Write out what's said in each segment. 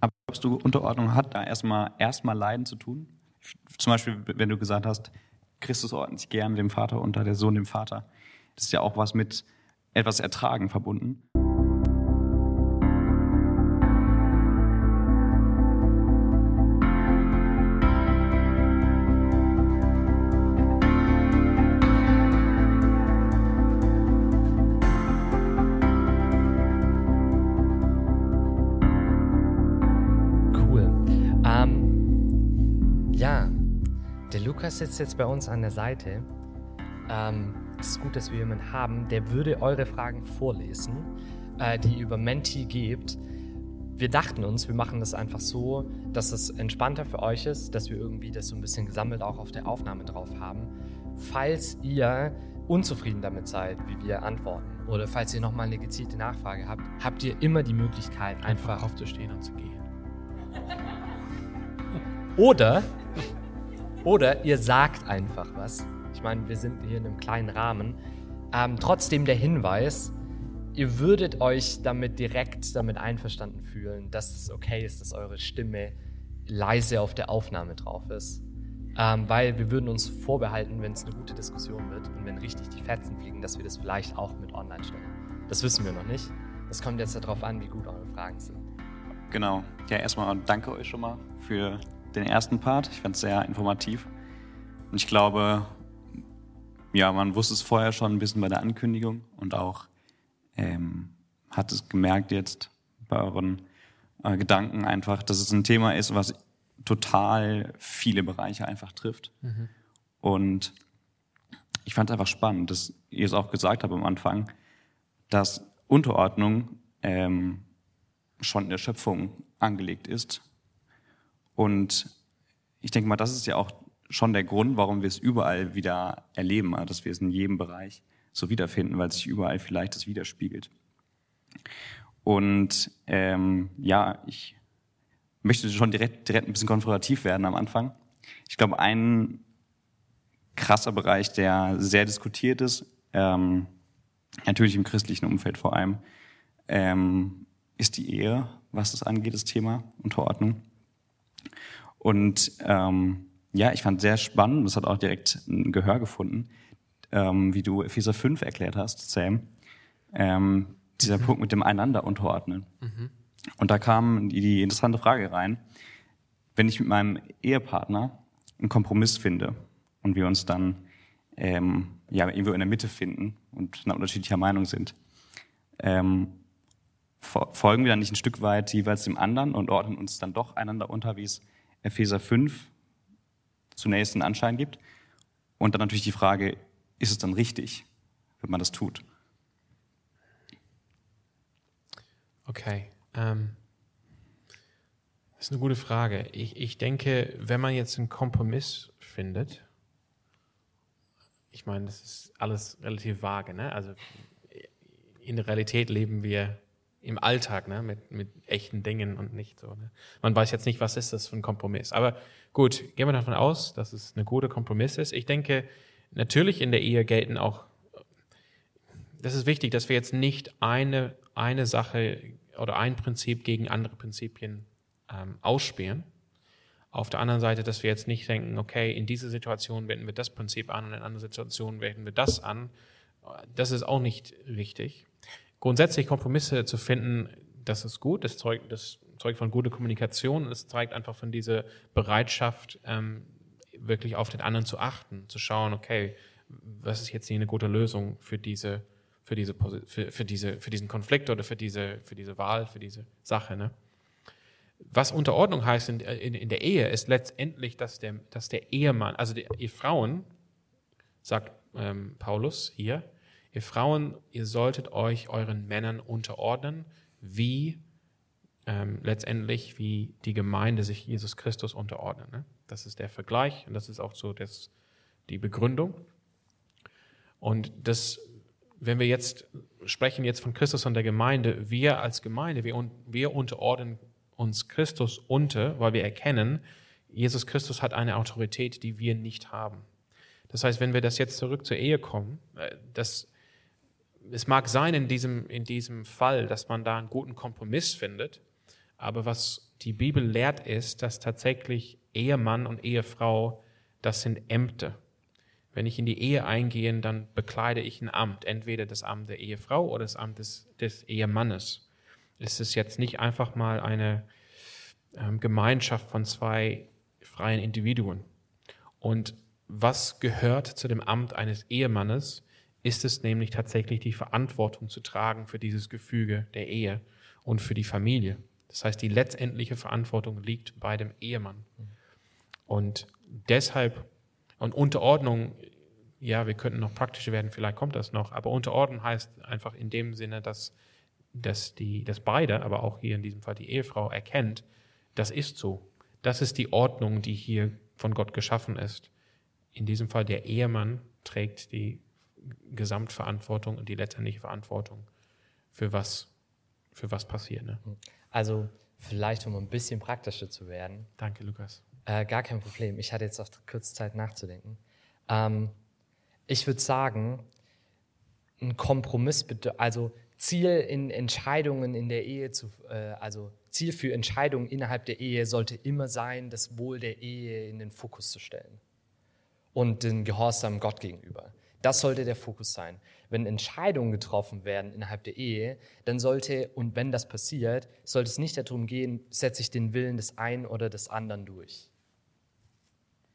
Aber glaubst du, Unterordnung hat da erstmal erstmal Leiden zu tun? Zum Beispiel, wenn du gesagt hast, Christus ordnet sich gerne dem Vater unter, der Sohn dem Vater. Das ist ja auch was mit etwas Ertragen verbunden. Lukas sitzt jetzt bei uns an der Seite. Ähm, es ist gut, dass wir jemanden haben, der würde eure Fragen vorlesen, äh, die ihr über Menti gibt. Wir dachten uns, wir machen das einfach so, dass es entspannter für euch ist, dass wir irgendwie das so ein bisschen gesammelt auch auf der Aufnahme drauf haben. Falls ihr unzufrieden damit seid, wie wir antworten, oder falls ihr nochmal eine gezielte Nachfrage habt, habt ihr immer die Möglichkeit, einfach, einfach aufzustehen und zu gehen. Oder oder ihr sagt einfach was. Ich meine, wir sind hier in einem kleinen Rahmen. Ähm, trotzdem der Hinweis, ihr würdet euch damit direkt damit einverstanden fühlen, dass es okay ist, dass eure Stimme leise auf der Aufnahme drauf ist. Ähm, weil wir würden uns vorbehalten, wenn es eine gute Diskussion wird und wenn richtig die Fetzen fliegen, dass wir das vielleicht auch mit online stellen. Das wissen wir noch nicht. Das kommt jetzt darauf an, wie gut eure Fragen sind. Genau. Ja, erstmal danke euch schon mal für den ersten Part. Ich fand es sehr informativ. Und ich glaube, ja, man wusste es vorher schon ein bisschen bei der Ankündigung und auch ähm, hat es gemerkt jetzt bei euren äh, Gedanken einfach, dass es ein Thema ist, was total viele Bereiche einfach trifft. Mhm. Und ich fand es einfach spannend, dass ihr es auch gesagt habt am Anfang, dass Unterordnung ähm, schon in der Schöpfung angelegt ist und ich denke mal, das ist ja auch schon der Grund, warum wir es überall wieder erleben, dass wir es in jedem Bereich so wiederfinden, weil sich überall vielleicht das widerspiegelt. Und ähm, ja, ich möchte schon direkt, direkt ein bisschen konfrontativ werden am Anfang. Ich glaube, ein krasser Bereich, der sehr diskutiert ist, ähm, natürlich im christlichen Umfeld vor allem, ähm, ist die Ehe, was das angeht, das Thema Unterordnung. Und ähm, ja, ich fand sehr spannend, das hat auch direkt ein Gehör gefunden, ähm, wie du Epheser 5 erklärt hast, Sam. Ähm, dieser mhm. Punkt mit dem einander unterordnen. Mhm. Und da kam die, die interessante Frage rein, wenn ich mit meinem Ehepartner einen Kompromiss finde und wir uns dann ähm, ja, irgendwo in der Mitte finden und unterschiedlicher Meinung sind, ähm, folgen wir dann nicht ein Stück weit jeweils dem anderen und ordnen uns dann doch einander unter, wie es Epheser 5 zunächst einen Anschein gibt. Und dann natürlich die Frage, ist es dann richtig, wenn man das tut? Okay. Ähm, das ist eine gute Frage. Ich, ich denke, wenn man jetzt einen Kompromiss findet, ich meine, das ist alles relativ vage. Ne? Also in der Realität leben wir im Alltag, ne, mit, mit echten Dingen und nicht so. Ne. Man weiß jetzt nicht, was ist das für ein Kompromiss. Aber gut, gehen wir davon aus, dass es eine gute Kompromiss ist. Ich denke, natürlich in der Ehe gelten auch, das ist wichtig, dass wir jetzt nicht eine, eine Sache oder ein Prinzip gegen andere Prinzipien ähm, ausspielen. Auf der anderen Seite, dass wir jetzt nicht denken, okay, in dieser Situation wenden wir das Prinzip an und in anderen Situationen wenden wir das an. Das ist auch nicht richtig grundsätzlich Kompromisse zu finden, das ist gut, das zeugt, das zeugt von guter Kommunikation, es zeigt einfach von dieser Bereitschaft, ähm, wirklich auf den anderen zu achten, zu schauen, okay, was ist jetzt hier eine gute Lösung für diese, für diese, für, für diese, für diesen Konflikt oder für diese, für diese Wahl, für diese Sache, ne? Was Unterordnung heißt in, in, in der Ehe, ist letztendlich, dass der, dass der Ehemann, also die, die Frauen, sagt ähm, Paulus hier, Ihr Frauen, ihr solltet euch euren Männern unterordnen, wie ähm, letztendlich wie die Gemeinde sich Jesus Christus unterordnet. Ne? Das ist der Vergleich und das ist auch so das, die Begründung. Und das, wenn wir jetzt sprechen jetzt von Christus und der Gemeinde, wir als Gemeinde, wir, wir unterordnen uns Christus unter, weil wir erkennen, Jesus Christus hat eine Autorität, die wir nicht haben. Das heißt, wenn wir das jetzt zurück zur Ehe kommen, äh, das es mag sein in diesem, in diesem Fall, dass man da einen guten Kompromiss findet, Aber was die Bibel lehrt, ist, dass tatsächlich Ehemann und Ehefrau, das sind Ämter. Wenn ich in die Ehe eingehe, dann bekleide ich ein Amt, entweder das Amt der Ehefrau oder das Amt des, des Ehemannes. Es ist jetzt nicht einfach mal eine ähm, Gemeinschaft von zwei freien Individuen. Und was gehört zu dem Amt eines Ehemannes, ist es nämlich tatsächlich die Verantwortung zu tragen für dieses Gefüge der Ehe und für die Familie. Das heißt, die letztendliche Verantwortung liegt bei dem Ehemann. Und deshalb, und Unterordnung, ja, wir könnten noch praktischer werden, vielleicht kommt das noch, aber Unterordnung heißt einfach in dem Sinne, dass, dass, die, dass beide, aber auch hier in diesem Fall die Ehefrau, erkennt, das ist so. Das ist die Ordnung, die hier von Gott geschaffen ist. In diesem Fall der Ehemann trägt die Gesamtverantwortung und die letztendliche Verantwortung für was, für was passiert. Ne? Also vielleicht, um ein bisschen praktischer zu werden. Danke, Lukas. Äh, gar kein Problem. Ich hatte jetzt auch kurz Zeit nachzudenken. Ähm, ich würde sagen, ein Kompromiss, also Ziel in Entscheidungen in der Ehe zu, äh, also Ziel für Entscheidungen innerhalb der Ehe sollte immer sein, das Wohl der Ehe in den Fokus zu stellen und den Gehorsam Gott gegenüber. Das sollte der Fokus sein. Wenn Entscheidungen getroffen werden innerhalb der Ehe, dann sollte, und wenn das passiert, sollte es nicht darum gehen, setze ich den Willen des einen oder des anderen durch.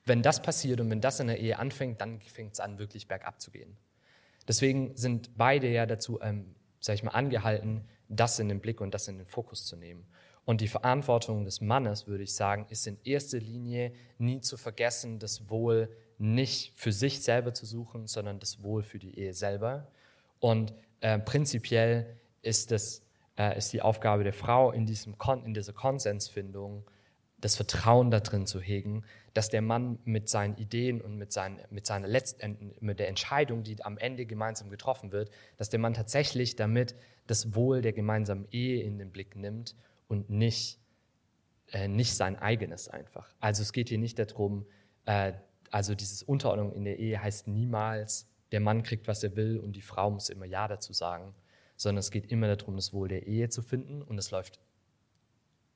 Wenn das passiert und wenn das in der Ehe anfängt, dann fängt es an, wirklich bergab zu gehen. Deswegen sind beide ja dazu, ähm, sag ich mal, angehalten, das in den Blick und das in den Fokus zu nehmen. Und die Verantwortung des Mannes, würde ich sagen, ist in erster Linie nie zu vergessen, das Wohl nicht für sich selber zu suchen, sondern das Wohl für die Ehe selber. Und äh, prinzipiell ist, das, äh, ist die Aufgabe der Frau in, diesem Kon in dieser Konsensfindung, das Vertrauen darin zu hegen, dass der Mann mit seinen Ideen und mit, seinen, mit, seiner letzten, mit der Entscheidung, die am Ende gemeinsam getroffen wird, dass der Mann tatsächlich damit das Wohl der gemeinsamen Ehe in den Blick nimmt und nicht, äh, nicht sein eigenes einfach. Also es geht hier nicht darum, äh, also dieses Unterordnung in der Ehe heißt niemals, der Mann kriegt, was er will und die Frau muss immer Ja dazu sagen, sondern es geht immer darum, das Wohl der Ehe zu finden und es läuft,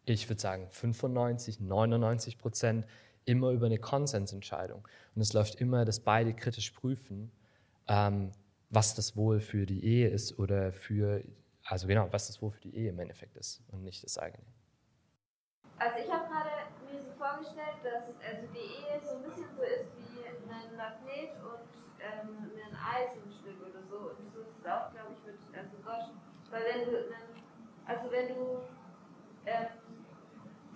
ich würde sagen, 95, 99 Prozent immer über eine Konsensentscheidung. Und es läuft immer, dass beide kritisch prüfen, ähm, was das Wohl für die Ehe ist oder für, also genau, was das Wohl für die Ehe im Endeffekt ist und nicht das eigene. Also ich habe gerade mir so vorgestellt, dass also die Ehe so ein bisschen so ist wie ein Magnet und ähm, ein Eisenstück oder so. Und so ist es auch, glaube ich, mit also Gott. Weil wenn du, also wenn du ähm,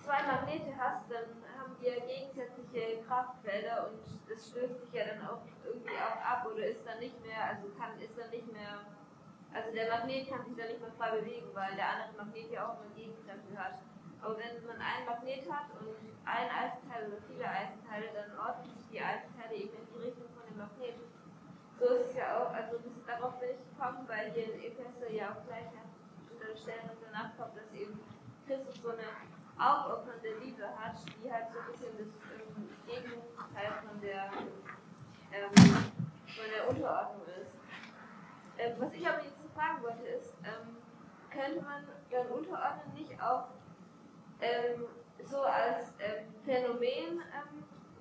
zwei Magnete hast, dann haben die ja gegensätzliche Kraftfelder und das stößt sich ja dann auch irgendwie auch ab oder ist dann nicht mehr, also kann, ist dann nicht mehr, also der Magnet kann sich dann nicht mehr frei bewegen, weil der andere Magnet ja auch eine Gegenkraft hat. Aber wenn man einen Magnet hat und ein Eisenteil oder viele Eisenteile, dann ordnen sich die Eisenteile eben in die Richtung von dem Magnet. So ist es ja auch, also das, darauf bin ich gekommen, weil hier in Epheser ja auch gleich an Stellen danach kommt, dass eben Christus so eine aufopfernde Liebe hat, die halt so ein bisschen das ähm, Gegenteil von der, ähm, von der Unterordnung ist. Ähm, was ich aber jetzt fragen wollte ist, ähm, könnte man dann Unterordnen nicht auch ähm, so als ähm, Phänomen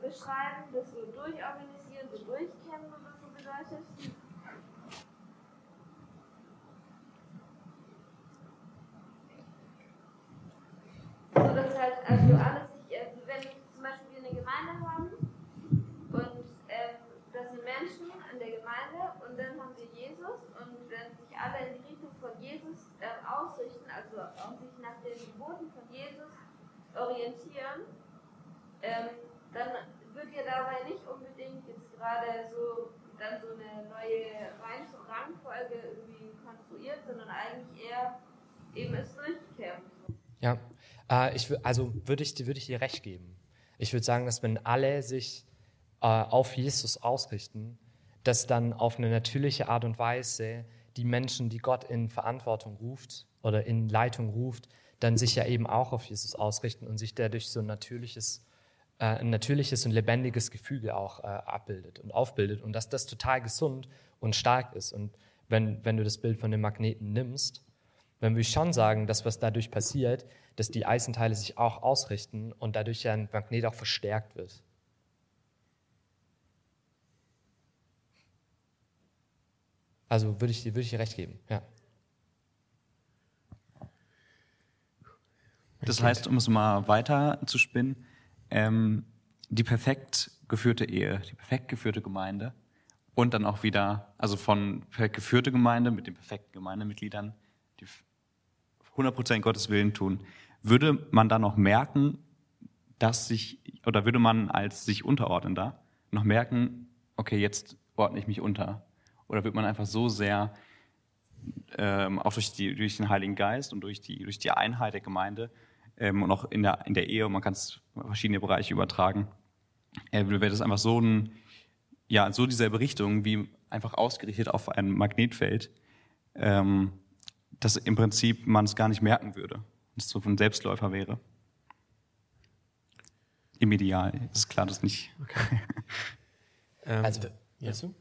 beschreiben, das so durchorganisieren, so durchkennen So dass halt, also alles sich, also wenn zum Beispiel wir eine Gemeinde haben und ähm, das sind Menschen in der Gemeinde und dann haben wir Jesus und wenn sich alle in die Richtung von Jesus äh, ausrichten, also auch sich nach den Geboten von Jesus orientieren, ähm, dann wird ja dabei nicht unbedingt jetzt gerade so dann so eine neue Rangfolge irgendwie konstruiert, sondern eigentlich eher eben es durchkämpft. Ja, äh, ich, also würde ich, würde ich dir recht geben. Ich würde sagen, dass wenn alle sich äh, auf Jesus ausrichten, dass dann auf eine natürliche Art und Weise die Menschen, die Gott in Verantwortung ruft oder in Leitung ruft, dann sich ja eben auch auf Jesus ausrichten und sich dadurch so ein natürliches, ein natürliches und lebendiges Gefüge auch äh, abbildet und aufbildet und dass das total gesund und stark ist. Und wenn, wenn du das Bild von dem Magneten nimmst, wenn wir schon sagen, dass was dadurch passiert, dass die Eisenteile sich auch ausrichten und dadurch ja ein Magnet auch verstärkt wird. Also würde ich, würde ich dir recht geben, ja. Das heißt, um es mal weiter zu spinnen, ähm, die perfekt geführte Ehe, die perfekt geführte Gemeinde und dann auch wieder, also von perfekt geführte Gemeinde mit den perfekten Gemeindemitgliedern, die 100% Gottes Willen tun, würde man da noch merken, dass sich, oder würde man als sich unterordnender noch merken, okay, jetzt ordne ich mich unter? Oder wird man einfach so sehr, ähm, auch durch, die, durch den Heiligen Geist und durch die, durch die Einheit der Gemeinde ähm, und auch in der, in der Ehe, man kann es verschiedene Bereiche übertragen, äh, wäre das einfach so ein, ja, so dieselbe Richtung, wie einfach ausgerichtet auf ein Magnetfeld, ähm, dass im Prinzip man es gar nicht merken würde es so ein Selbstläufer wäre. Im Ideal ist klar, dass nicht. Okay. ähm, also, ja. du?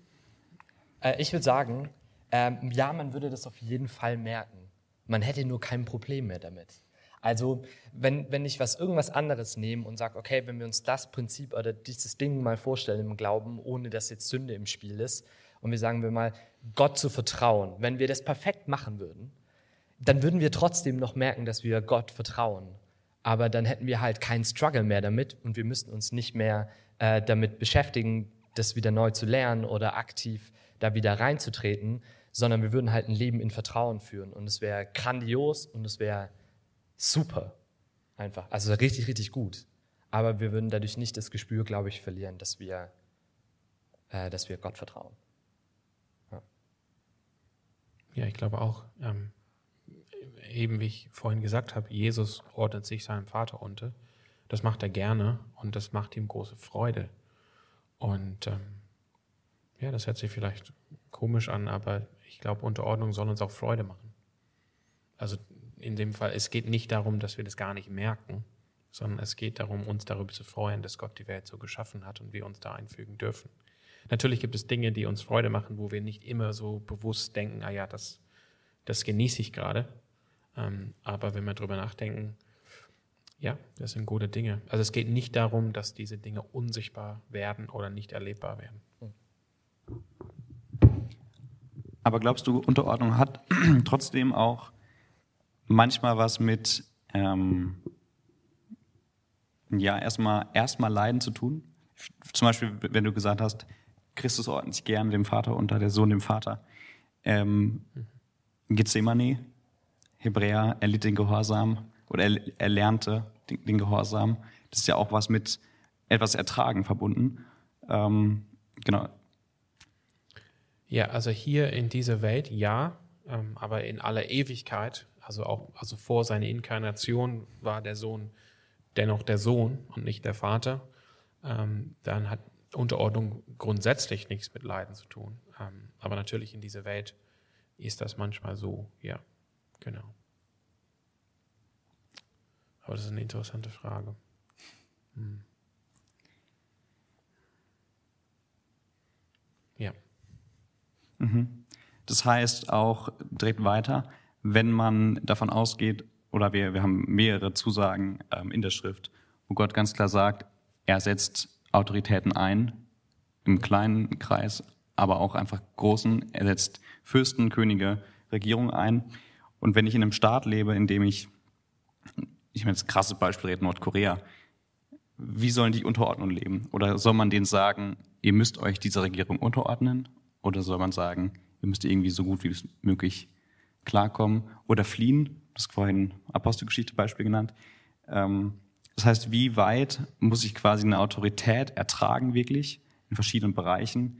Äh, ich würde sagen, ähm, ja, man würde das auf jeden Fall merken. Man hätte nur kein Problem mehr damit. Also, wenn, wenn ich was irgendwas anderes nehme und sage, okay, wenn wir uns das Prinzip oder dieses Ding mal vorstellen im Glauben, ohne dass jetzt Sünde im Spiel ist, und wir sagen wir mal, Gott zu vertrauen, wenn wir das perfekt machen würden, dann würden wir trotzdem noch merken, dass wir Gott vertrauen. Aber dann hätten wir halt keinen Struggle mehr damit und wir müssten uns nicht mehr äh, damit beschäftigen, das wieder neu zu lernen oder aktiv da wieder reinzutreten, sondern wir würden halt ein Leben in Vertrauen führen und es wäre grandios und es wäre super einfach. Also richtig, richtig gut. Aber wir würden dadurch nicht das Gespür, glaube ich, verlieren, dass wir, äh, dass wir Gott vertrauen. Ja, ja ich glaube auch. Ähm eben wie ich vorhin gesagt habe, Jesus ordnet sich seinem Vater unter. Das macht er gerne und das macht ihm große Freude. Und ähm, ja, das hört sich vielleicht komisch an, aber ich glaube, Unterordnung soll uns auch Freude machen. Also in dem Fall, es geht nicht darum, dass wir das gar nicht merken, sondern es geht darum, uns darüber zu freuen, dass Gott die Welt so geschaffen hat und wir uns da einfügen dürfen. Natürlich gibt es Dinge, die uns Freude machen, wo wir nicht immer so bewusst denken, ah ja, das, das genieße ich gerade. Ähm, aber wenn wir drüber nachdenken, ja, das sind gute Dinge. Also es geht nicht darum, dass diese Dinge unsichtbar werden oder nicht erlebbar werden. Aber glaubst du, Unterordnung hat trotzdem auch manchmal was mit, ähm, ja, erstmal erstmal Leiden zu tun? Zum Beispiel, wenn du gesagt hast, Christus ordnet sich gern dem Vater unter, der Sohn dem Vater. Ähm, Gethsemane, Hebräer, er litt den Gehorsam oder er, er lernte den, den, Gehorsam. Das ist ja auch was mit etwas Ertragen verbunden. Ähm, genau. Ja, also hier in dieser Welt ja, ähm, aber in aller Ewigkeit, also auch also vor seiner Inkarnation war der Sohn dennoch der Sohn und nicht der Vater. Ähm, dann hat Unterordnung grundsätzlich nichts mit Leiden zu tun. Ähm, aber natürlich in dieser Welt ist das manchmal so, ja. Genau. Aber das ist eine interessante Frage. Hm. Ja. Mhm. Das heißt auch direkt weiter, wenn man davon ausgeht, oder wir, wir haben mehrere Zusagen ähm, in der Schrift, wo Gott ganz klar sagt, er setzt Autoritäten ein, im kleinen Kreis, aber auch einfach großen. Er setzt Fürsten, Könige, Regierungen ein. Und wenn ich in einem Staat lebe, in dem ich, ich meine, das krasse Beispiel reden, Nordkorea, wie sollen die Unterordnung leben? Oder soll man denen sagen, ihr müsst euch dieser Regierung unterordnen? Oder soll man sagen, ihr müsst irgendwie so gut wie möglich klarkommen oder fliehen? Das ist vorhin Apostelgeschichte Beispiel genannt. Ähm, das heißt, wie weit muss ich quasi eine Autorität ertragen wirklich in verschiedenen Bereichen,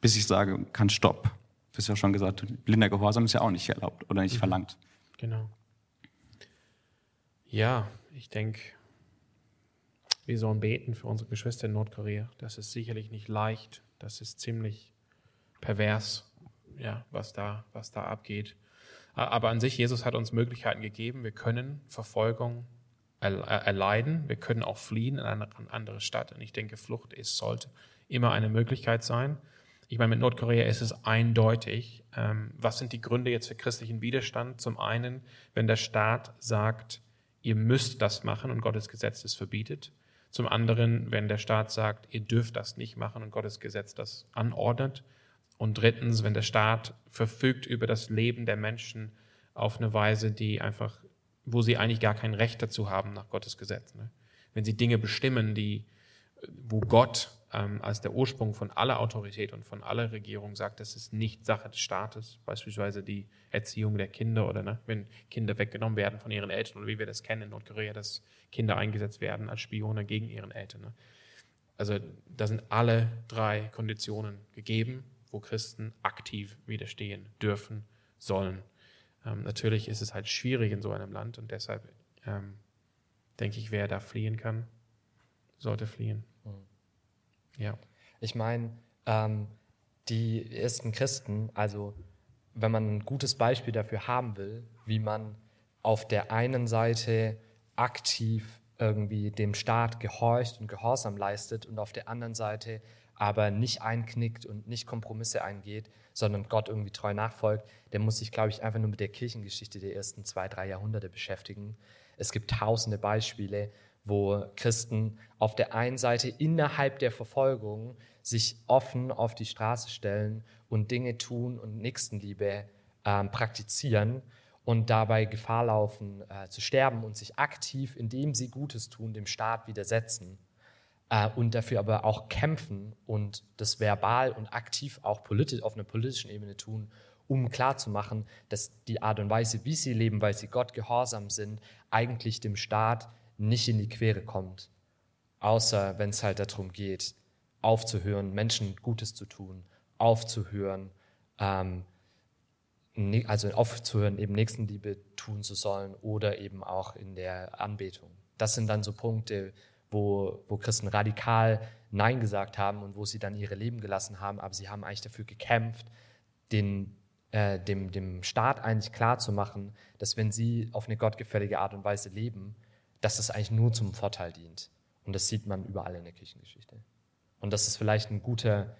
bis ich sage, kann Stopp du hast ja schon gesagt, blinder Gehorsam ist ja auch nicht erlaubt oder nicht mhm. verlangt. Genau. Ja, ich denke, wir sollen beten für unsere Geschwister in Nordkorea. Das ist sicherlich nicht leicht. Das ist ziemlich pervers, ja, was da, was da abgeht. Aber an sich, Jesus hat uns Möglichkeiten gegeben. Wir können Verfolgung erleiden. Wir können auch fliehen in eine andere Stadt. Und ich denke, Flucht ist, sollte immer eine Möglichkeit sein. Ich meine, mit Nordkorea ist es eindeutig. Ähm, was sind die Gründe jetzt für christlichen Widerstand? Zum einen, wenn der Staat sagt, ihr müsst das machen und Gottes Gesetz es verbietet. Zum anderen, wenn der Staat sagt, ihr dürft das nicht machen und Gottes Gesetz das anordnet. Und drittens, wenn der Staat verfügt über das Leben der Menschen auf eine Weise, die einfach, wo sie eigentlich gar kein Recht dazu haben nach Gottes Gesetz. Ne? Wenn sie Dinge bestimmen, die, wo Gott ähm, als der Ursprung von aller Autorität und von aller Regierung sagt, das ist nicht Sache des Staates, beispielsweise die Erziehung der Kinder oder ne, wenn Kinder weggenommen werden von ihren Eltern oder wie wir das kennen in Nordkorea, dass Kinder eingesetzt werden als Spione gegen ihren Eltern. Ne. Also da sind alle drei Konditionen gegeben, wo Christen aktiv widerstehen dürfen, sollen. Ähm, natürlich ist es halt schwierig in so einem Land und deshalb ähm, denke ich, wer da fliehen kann, sollte fliehen. Ja. Ich meine, ähm, die ersten Christen, also wenn man ein gutes Beispiel dafür haben will, wie man auf der einen Seite aktiv irgendwie dem Staat gehorcht und Gehorsam leistet und auf der anderen Seite aber nicht einknickt und nicht Kompromisse eingeht, sondern Gott irgendwie treu nachfolgt, der muss sich, glaube ich, einfach nur mit der Kirchengeschichte der ersten zwei, drei Jahrhunderte beschäftigen. Es gibt tausende Beispiele, wo Christen auf der einen Seite innerhalb der Verfolgung sich offen auf die Straße stellen und Dinge tun und Nächstenliebe äh, praktizieren und dabei Gefahr laufen äh, zu sterben und sich aktiv, indem sie Gutes tun, dem Staat widersetzen äh, und dafür aber auch kämpfen und das verbal und aktiv auch politisch, auf einer politischen Ebene tun, um klarzumachen, dass die Art und Weise, wie sie leben, weil sie Gott gehorsam sind, eigentlich dem Staat nicht in die Quere kommt. Außer wenn es halt darum geht, aufzuhören, Menschen Gutes zu tun, aufzuhören, ähm, also aufzuhören, eben Nächstenliebe tun zu sollen oder eben auch in der Anbetung. Das sind dann so Punkte, wo, wo Christen radikal Nein gesagt haben und wo sie dann ihre Leben gelassen haben, aber sie haben eigentlich dafür gekämpft, den, äh, dem, dem Staat eigentlich klar zu machen, dass wenn sie auf eine gottgefällige Art und Weise leben, dass es eigentlich nur zum Vorteil dient. Und das sieht man überall in der Kirchengeschichte. Und das ist vielleicht ein guter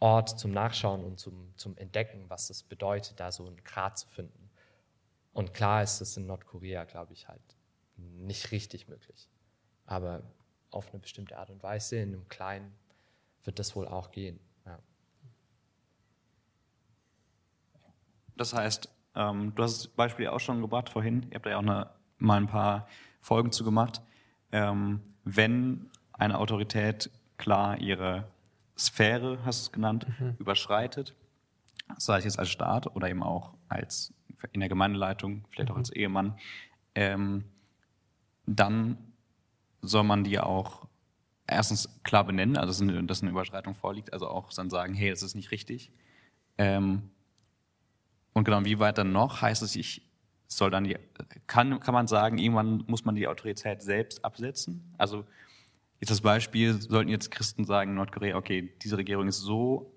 Ort zum Nachschauen und zum, zum Entdecken, was es bedeutet, da so einen Grad zu finden. Und klar ist es in Nordkorea, glaube ich, halt nicht richtig möglich. Aber auf eine bestimmte Art und Weise, in einem Kleinen, wird das wohl auch gehen. Ja. Das heißt, ähm, du hast das Beispiel auch schon gebracht vorhin. Ihr habt ja auch eine, mal ein paar Folgen zu gemacht. Ähm, wenn eine Autorität klar ihre Sphäre, hast du es genannt, mhm. überschreitet, sei es jetzt als Staat oder eben auch als in der Gemeindeleitung, vielleicht mhm. auch als Ehemann, ähm, dann soll man die auch erstens klar benennen, also dass eine, dass eine Überschreitung vorliegt, also auch dann sagen, hey, das ist nicht richtig. Ähm, und genau, wie weit dann noch heißt es, ich soll dann die, kann, kann man sagen, irgendwann muss man die Autorität selbst absetzen? Also jetzt das Beispiel, sollten jetzt Christen sagen in Nordkorea, okay, diese Regierung ist so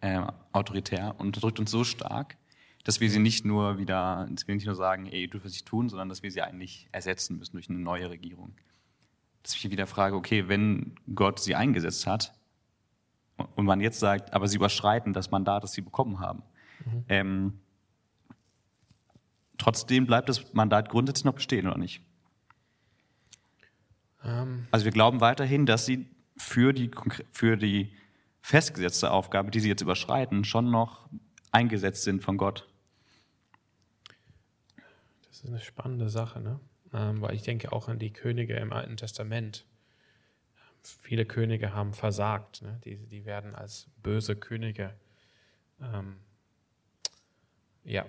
äh, autoritär und unterdrückt uns so stark, dass wir sie nicht nur wieder, dass wir nicht nur sagen, ey, du dürfen nicht tun, sondern dass wir sie eigentlich ersetzen müssen durch eine neue Regierung. Dass ich wieder frage, okay, wenn Gott sie eingesetzt hat und man jetzt sagt, aber sie überschreiten das Mandat, das sie bekommen haben, mhm. ähm, Trotzdem bleibt das Mandat grundsätzlich noch bestehen, oder nicht? Ähm. Also wir glauben weiterhin, dass sie für die, für die festgesetzte Aufgabe, die sie jetzt überschreiten, schon noch eingesetzt sind von Gott. Das ist eine spannende Sache, ne? Ähm, weil ich denke auch an die Könige im Alten Testament. Viele Könige haben versagt. Ne? Die, die werden als böse Könige ähm, ja,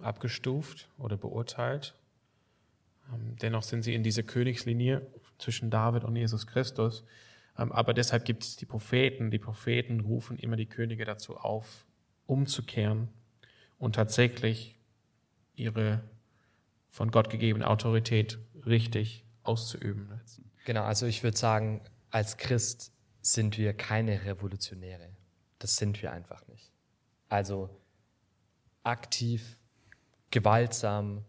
abgestuft oder beurteilt. Ähm, dennoch sind sie in dieser Königslinie zwischen David und Jesus Christus. Ähm, aber deshalb gibt es die Propheten. Die Propheten rufen immer die Könige dazu auf, umzukehren und tatsächlich ihre von Gott gegebene Autorität richtig auszuüben. Genau, also ich würde sagen, als Christ sind wir keine Revolutionäre. Das sind wir einfach nicht. Also aktiv gewaltsam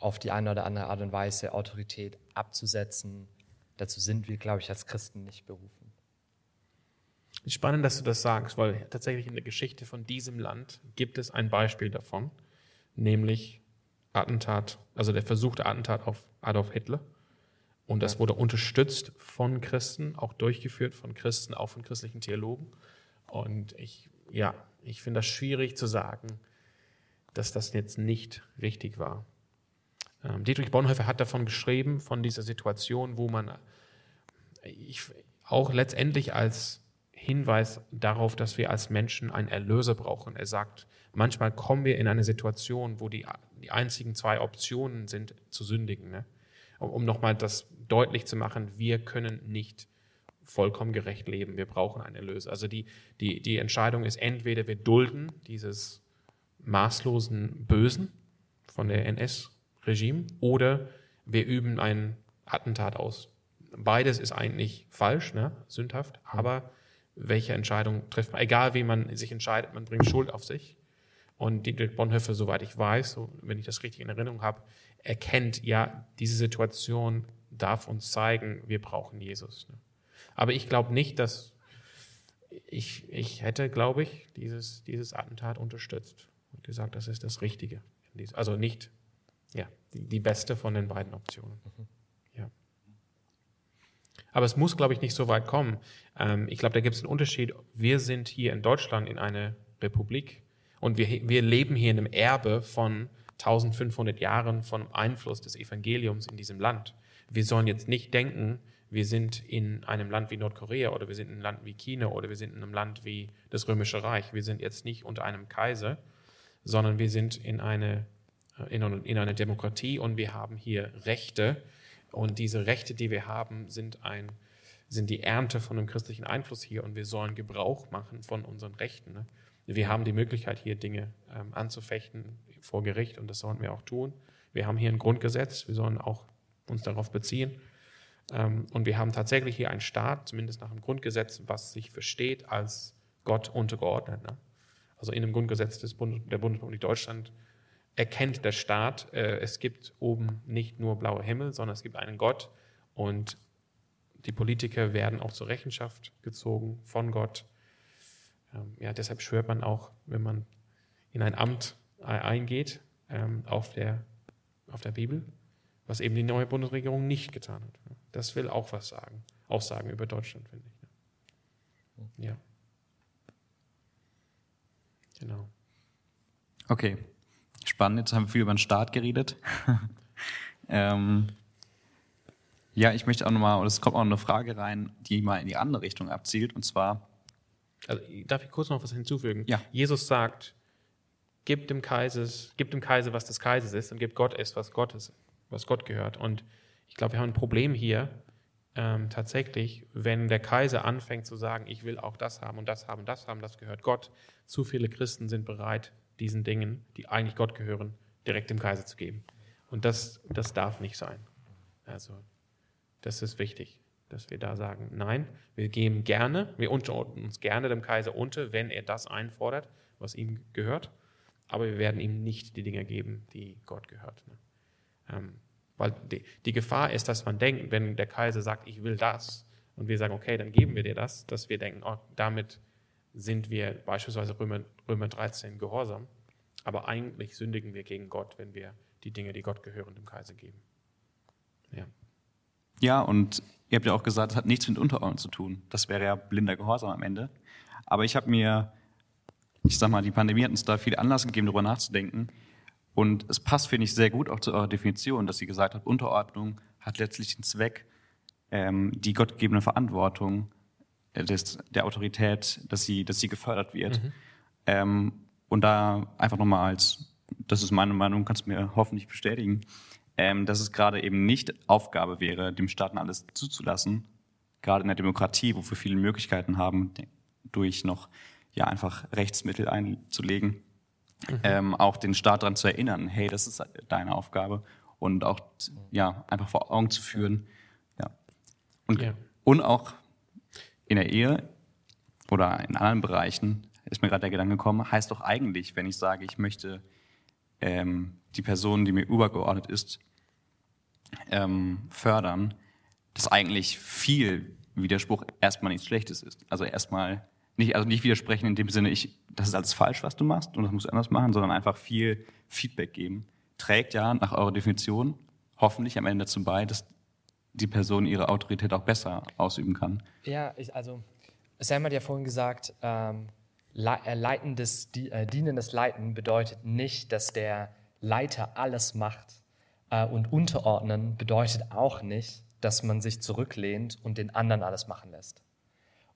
auf die eine oder andere Art und Weise Autorität abzusetzen. Dazu sind wir, glaube ich, als Christen nicht berufen. Spannend, dass du das sagst, weil tatsächlich in der Geschichte von diesem Land gibt es ein Beispiel davon, nämlich Attentat, also der versuchte Attentat auf Adolf Hitler. Und das wurde unterstützt von Christen, auch durchgeführt von Christen, auch von christlichen Theologen. Und ich, ja, ich finde das schwierig zu sagen, dass das jetzt nicht richtig war. Ähm, Dietrich Bonhoeffer hat davon geschrieben, von dieser Situation, wo man ich, auch letztendlich als Hinweis darauf, dass wir als Menschen einen Erlöser brauchen. Er sagt, manchmal kommen wir in eine Situation, wo die, die einzigen zwei Optionen sind, zu sündigen. Ne? Um, um nochmal das deutlich zu machen, wir können nicht vollkommen gerecht leben. Wir brauchen einen Erlöser. Also die, die, die Entscheidung ist entweder wir dulden dieses maßlosen Bösen von der NS-Regime oder wir üben ein Attentat aus. Beides ist eigentlich falsch, ne? sündhaft, aber welche Entscheidung trifft man? Egal wie man sich entscheidet, man bringt Schuld auf sich. Und Dietrich Bonhoeffer, soweit ich weiß, so, wenn ich das richtig in Erinnerung habe, erkennt, ja, diese Situation darf uns zeigen, wir brauchen Jesus. Ne? Aber ich glaube nicht, dass ich, ich hätte, glaube ich, dieses, dieses Attentat unterstützt und gesagt, das ist das Richtige. Also nicht ja, die, die beste von den beiden Optionen. Ja. Aber es muss, glaube ich, nicht so weit kommen. Ähm, ich glaube, da gibt es einen Unterschied. Wir sind hier in Deutschland in einer Republik und wir, wir leben hier in einem Erbe von 1500 Jahren vom Einfluss des Evangeliums in diesem Land. Wir sollen jetzt nicht denken, wir sind in einem Land wie Nordkorea oder wir sind in einem Land wie China oder wir sind in einem Land wie das Römische Reich. Wir sind jetzt nicht unter einem Kaiser, sondern wir sind in eine, in, in eine Demokratie und wir haben hier Rechte. Und diese Rechte, die wir haben, sind, ein, sind die Ernte von einem christlichen Einfluss hier und wir sollen Gebrauch machen von unseren Rechten. Ne? Wir haben die Möglichkeit, hier Dinge ähm, anzufechten vor Gericht und das sollen wir auch tun. Wir haben hier ein Grundgesetz, wir sollen auch uns darauf beziehen. Ähm, und wir haben tatsächlich hier einen Staat, zumindest nach dem Grundgesetz, was sich versteht als Gott untergeordnet. Ne? Also in dem Grundgesetz des Bund, der Bundesrepublik Deutschland erkennt der Staat, äh, es gibt oben nicht nur blaue Himmel, sondern es gibt einen Gott und die Politiker werden auch zur Rechenschaft gezogen von Gott. Ähm, ja, deshalb schwört man auch, wenn man in ein Amt eingeht, ähm, auf der, auf der Bibel was eben die neue Bundesregierung nicht getan hat. Das will auch was sagen, aussagen über Deutschland, finde ich. Ja. Genau. Okay, spannend. Jetzt haben wir viel über den Staat geredet. ähm, ja, ich möchte auch nochmal, es kommt auch eine Frage rein, die mal in die andere Richtung abzielt, und zwar. Also, darf ich kurz noch was hinzufügen? Ja. Jesus sagt, gib dem, Kaisers, gib dem Kaiser, was des Kaisers ist, und gib Gott es, was Gottes ist was Gott gehört. Und ich glaube, wir haben ein Problem hier ähm, tatsächlich, wenn der Kaiser anfängt zu sagen, ich will auch das haben und das haben, das haben, das gehört Gott. Zu viele Christen sind bereit, diesen Dingen, die eigentlich Gott gehören, direkt dem Kaiser zu geben. Und das, das darf nicht sein. Also, das ist wichtig, dass wir da sagen, nein, wir geben gerne, wir unterordnen uns gerne dem Kaiser unter, wenn er das einfordert, was ihm gehört. Aber wir werden ihm nicht die Dinge geben, die Gott gehört. Ne? Ähm, weil die, die, Gefahr ist, dass man denkt, wenn der Kaiser sagt, ich will das, und wir sagen, okay, dann geben wir dir das, dass wir denken, oh, damit sind wir beispielsweise Römer, Römer 13 gehorsam. Aber eigentlich sündigen wir gegen Gott, wenn wir die Dinge, die Gott gehören, dem Kaiser geben. Ja. Ja, und ihr habt ja auch gesagt, es hat nichts mit Unterordnung zu tun. Das wäre ja blinder Gehorsam am Ende. Aber ich habe mir, ich sag mal, die Pandemie hat uns da viel Anlass gegeben, darüber nachzudenken. Und es passt, finde ich, sehr gut auch zu eurer Definition, dass sie gesagt hat, Unterordnung hat letztlich den Zweck, ähm, die gottgegebene Verantwortung des, der Autorität, dass sie, dass sie gefördert wird. Mhm. Ähm, und da einfach nochmal als, das ist meine Meinung, kannst du mir hoffentlich bestätigen, ähm, dass es gerade eben nicht Aufgabe wäre, dem Staaten alles zuzulassen, gerade in der Demokratie, wo wir viele Möglichkeiten haben, durch noch ja einfach Rechtsmittel einzulegen, mhm. ähm, auch den Staat daran zu erinnern, hey, das ist deine Aufgabe und auch ja einfach vor Augen zu führen, ja und ja. und auch in der Ehe oder in anderen Bereichen ist mir gerade der Gedanke gekommen, heißt doch eigentlich, wenn ich sage, ich möchte ähm, die Person, die mir übergeordnet ist, ähm, fördern, dass eigentlich viel Widerspruch erstmal nichts Schlechtes ist. Also erstmal nicht, also nicht widersprechen in dem Sinne, ich, das ist alles falsch, was du machst und das musst du anders machen, sondern einfach viel Feedback geben. Trägt ja nach eurer Definition hoffentlich am Ende dazu bei, dass die Person ihre Autorität auch besser ausüben kann. Ja, ich, also Sam hat ja vorhin gesagt, ähm, äh, leitendes, äh, dienendes Leiten bedeutet nicht, dass der Leiter alles macht. Äh, und unterordnen bedeutet auch nicht, dass man sich zurücklehnt und den anderen alles machen lässt.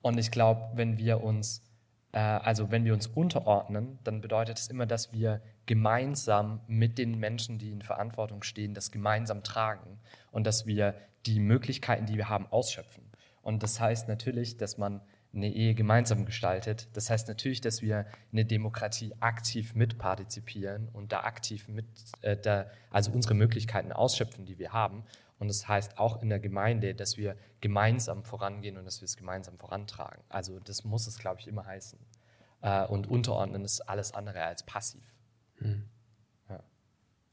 Und ich glaube, wenn wir uns, äh, also wenn wir uns unterordnen, dann bedeutet es immer, dass wir gemeinsam mit den Menschen, die in Verantwortung stehen, das gemeinsam tragen und dass wir die Möglichkeiten, die wir haben, ausschöpfen. Und das heißt natürlich, dass man eine Ehe gemeinsam gestaltet. Das heißt natürlich, dass wir eine Demokratie aktiv mitpartizipieren und da aktiv mit, äh, da, also unsere Möglichkeiten ausschöpfen, die wir haben. Und das heißt auch in der Gemeinde, dass wir gemeinsam vorangehen und dass wir es gemeinsam vorantragen. Also das muss es, glaube ich, immer heißen. Äh, und unterordnen ist alles andere als passiv. Hm. Ja.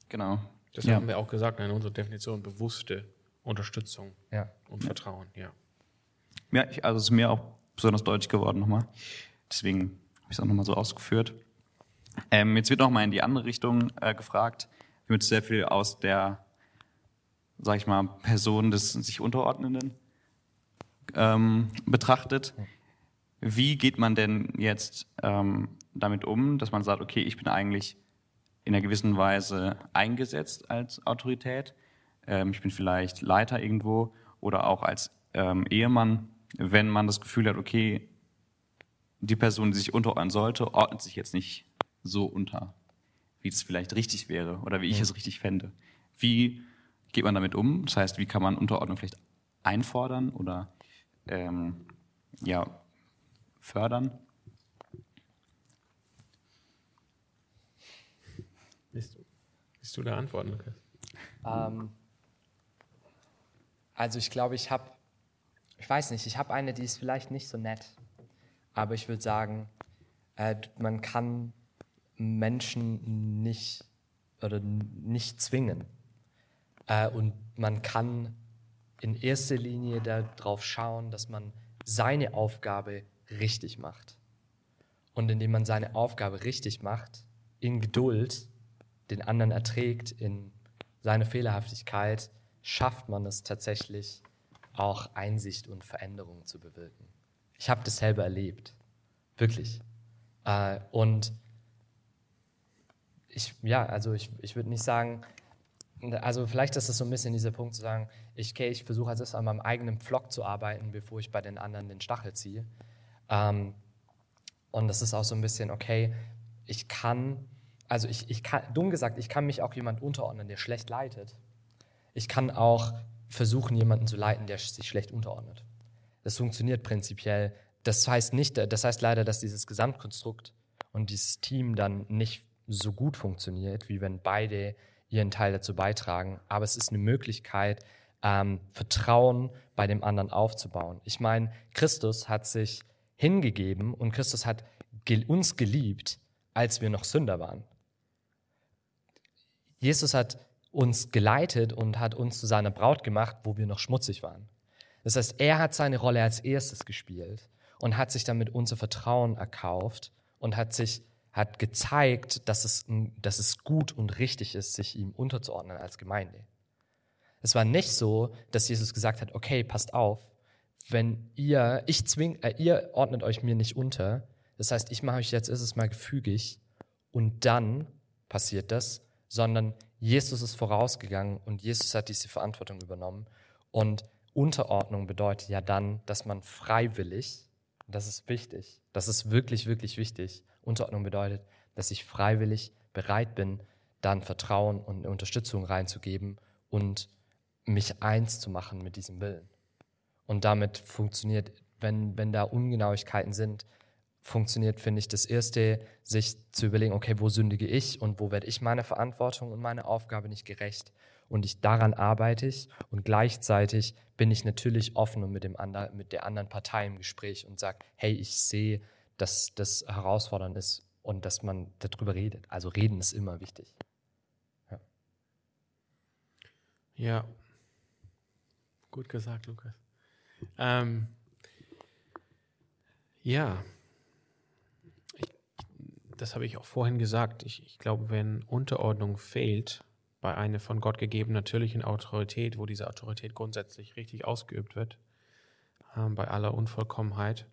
Genau. Das ja. haben wir auch gesagt in unserer Definition, bewusste Unterstützung ja. und Vertrauen, ja. Ja, ich, also es ist mir auch besonders deutlich geworden nochmal. Deswegen habe ich es auch nochmal so ausgeführt. Ähm, jetzt wird nochmal in die andere Richtung äh, gefragt. Wir haben jetzt sehr viel aus der, sag ich mal, Person des sich Unterordnenden ähm, betrachtet. Wie geht man denn jetzt ähm, damit um, dass man sagt, okay, ich bin eigentlich in einer gewissen Weise eingesetzt als Autorität. Ähm, ich bin vielleicht Leiter irgendwo oder auch als ähm, Ehemann wenn man das Gefühl hat, okay, die Person, die sich unterordnen sollte, ordnet sich jetzt nicht so unter, wie es vielleicht richtig wäre oder wie ich ja. es richtig fände. Wie geht man damit um? Das heißt, wie kann man Unterordnung vielleicht einfordern oder ähm, ja, fördern? Willst du, willst du da antworten, Lukas? Ähm, also ich glaube, ich habe ich weiß nicht, ich habe eine, die ist vielleicht nicht so nett, aber ich würde sagen, äh, man kann Menschen nicht oder nicht zwingen. Äh, und man kann in erster Linie darauf schauen, dass man seine Aufgabe richtig macht. Und indem man seine Aufgabe richtig macht, in Geduld den anderen erträgt, in seiner Fehlerhaftigkeit, schafft man es tatsächlich, auch Einsicht und Veränderung zu bewirken. Ich habe das selber erlebt, wirklich. Äh, und ich, ja, also ich, ich würde nicht sagen, also vielleicht ist es so ein bisschen dieser Punkt zu sagen, ich, okay, ich versuche als an meinem eigenen Pflock zu arbeiten, bevor ich bei den anderen den Stachel ziehe. Ähm, und das ist auch so ein bisschen, okay, ich kann, also ich, ich kann, dumm gesagt, ich kann mich auch jemand unterordnen, der schlecht leitet. Ich kann auch versuchen, jemanden zu leiten, der sich schlecht unterordnet. Das funktioniert prinzipiell. Das heißt nicht, das heißt leider, dass dieses Gesamtkonstrukt und dieses Team dann nicht so gut funktioniert, wie wenn beide ihren Teil dazu beitragen. Aber es ist eine Möglichkeit, ähm, Vertrauen bei dem anderen aufzubauen. Ich meine, Christus hat sich hingegeben und Christus hat uns geliebt, als wir noch Sünder waren. Jesus hat uns geleitet und hat uns zu seiner Braut gemacht, wo wir noch schmutzig waren. Das heißt, er hat seine Rolle als erstes gespielt und hat sich damit unser Vertrauen erkauft und hat sich hat gezeigt, dass es, dass es gut und richtig ist, sich ihm unterzuordnen als Gemeinde. Es war nicht so, dass Jesus gesagt hat, okay, passt auf, wenn ihr, ich zwing, äh, ihr ordnet euch mir nicht unter, das heißt, ich mache euch jetzt ist es mal gefügig und dann passiert das, sondern Jesus ist vorausgegangen und Jesus hat diese Verantwortung übernommen. Und Unterordnung bedeutet ja dann, dass man freiwillig, das ist wichtig, das ist wirklich, wirklich wichtig. Unterordnung bedeutet, dass ich freiwillig bereit bin, dann Vertrauen und Unterstützung reinzugeben und mich eins zu machen mit diesem Willen. Und damit funktioniert, wenn, wenn da Ungenauigkeiten sind, funktioniert, finde ich, das Erste, sich zu überlegen, okay, wo sündige ich und wo werde ich meiner Verantwortung und meiner Aufgabe nicht gerecht. Und ich, daran arbeite ich und gleichzeitig bin ich natürlich offen und mit, dem andre, mit der anderen Partei im Gespräch und sage, hey, ich sehe, dass das herausfordernd ist und dass man darüber redet. Also reden ist immer wichtig. Ja. ja. Gut gesagt, Lukas. Ähm, Ja, das habe ich auch vorhin gesagt. Ich, ich glaube, wenn Unterordnung fehlt bei einer von Gott gegebenen natürlichen Autorität, wo diese Autorität grundsätzlich richtig ausgeübt wird, äh, bei aller Unvollkommenheit,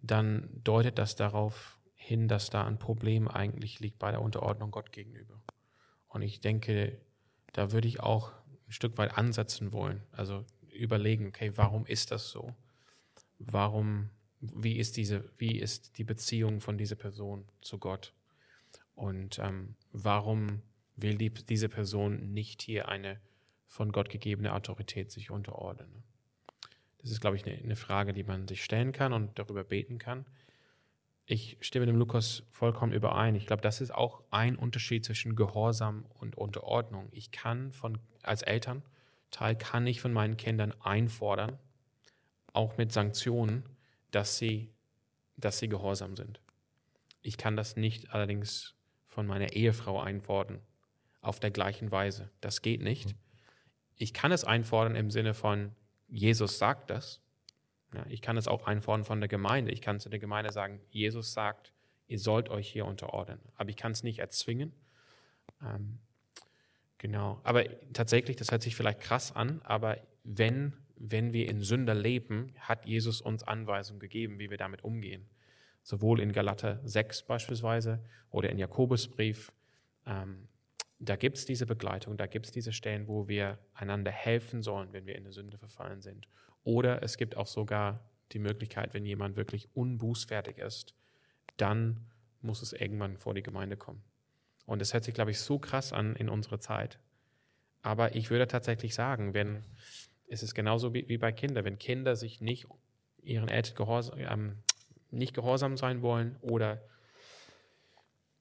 dann deutet das darauf hin, dass da ein Problem eigentlich liegt bei der Unterordnung Gott gegenüber. Und ich denke, da würde ich auch ein Stück weit ansetzen wollen. Also überlegen, okay, warum ist das so? Warum, wie ist diese, wie ist die Beziehung von dieser Person zu Gott? Und ähm, warum will die, diese Person nicht hier eine von Gott gegebene Autorität sich unterordnen? Das ist, glaube ich, eine, eine Frage, die man sich stellen kann und darüber beten kann. Ich stimme dem Lukas vollkommen überein. Ich glaube, das ist auch ein Unterschied zwischen Gehorsam und Unterordnung. Ich kann von, als Elternteil kann ich von meinen Kindern einfordern, auch mit Sanktionen, dass sie, dass sie gehorsam sind. Ich kann das nicht allerdings von meiner Ehefrau einfordern, auf der gleichen Weise. Das geht nicht. Ich kann es einfordern im Sinne von, Jesus sagt das. Ja, ich kann es auch einfordern von der Gemeinde. Ich kann zu der Gemeinde sagen, Jesus sagt, ihr sollt euch hier unterordnen. Aber ich kann es nicht erzwingen. Ähm, genau. Aber tatsächlich, das hört sich vielleicht krass an, aber wenn, wenn wir in Sünder leben, hat Jesus uns Anweisungen gegeben, wie wir damit umgehen. Sowohl in Galater 6 beispielsweise oder in Jakobusbrief. Ähm, da gibt es diese Begleitung, da gibt es diese Stellen, wo wir einander helfen sollen, wenn wir in eine Sünde verfallen sind. Oder es gibt auch sogar die Möglichkeit, wenn jemand wirklich unbußfertig ist, dann muss es irgendwann vor die Gemeinde kommen. Und das hört sich, glaube ich, so krass an in unserer Zeit. Aber ich würde tatsächlich sagen, wenn es ist genauso wie, wie bei Kindern, wenn Kinder sich nicht ihren Eltern gehorsam, ähm, nicht gehorsam sein wollen oder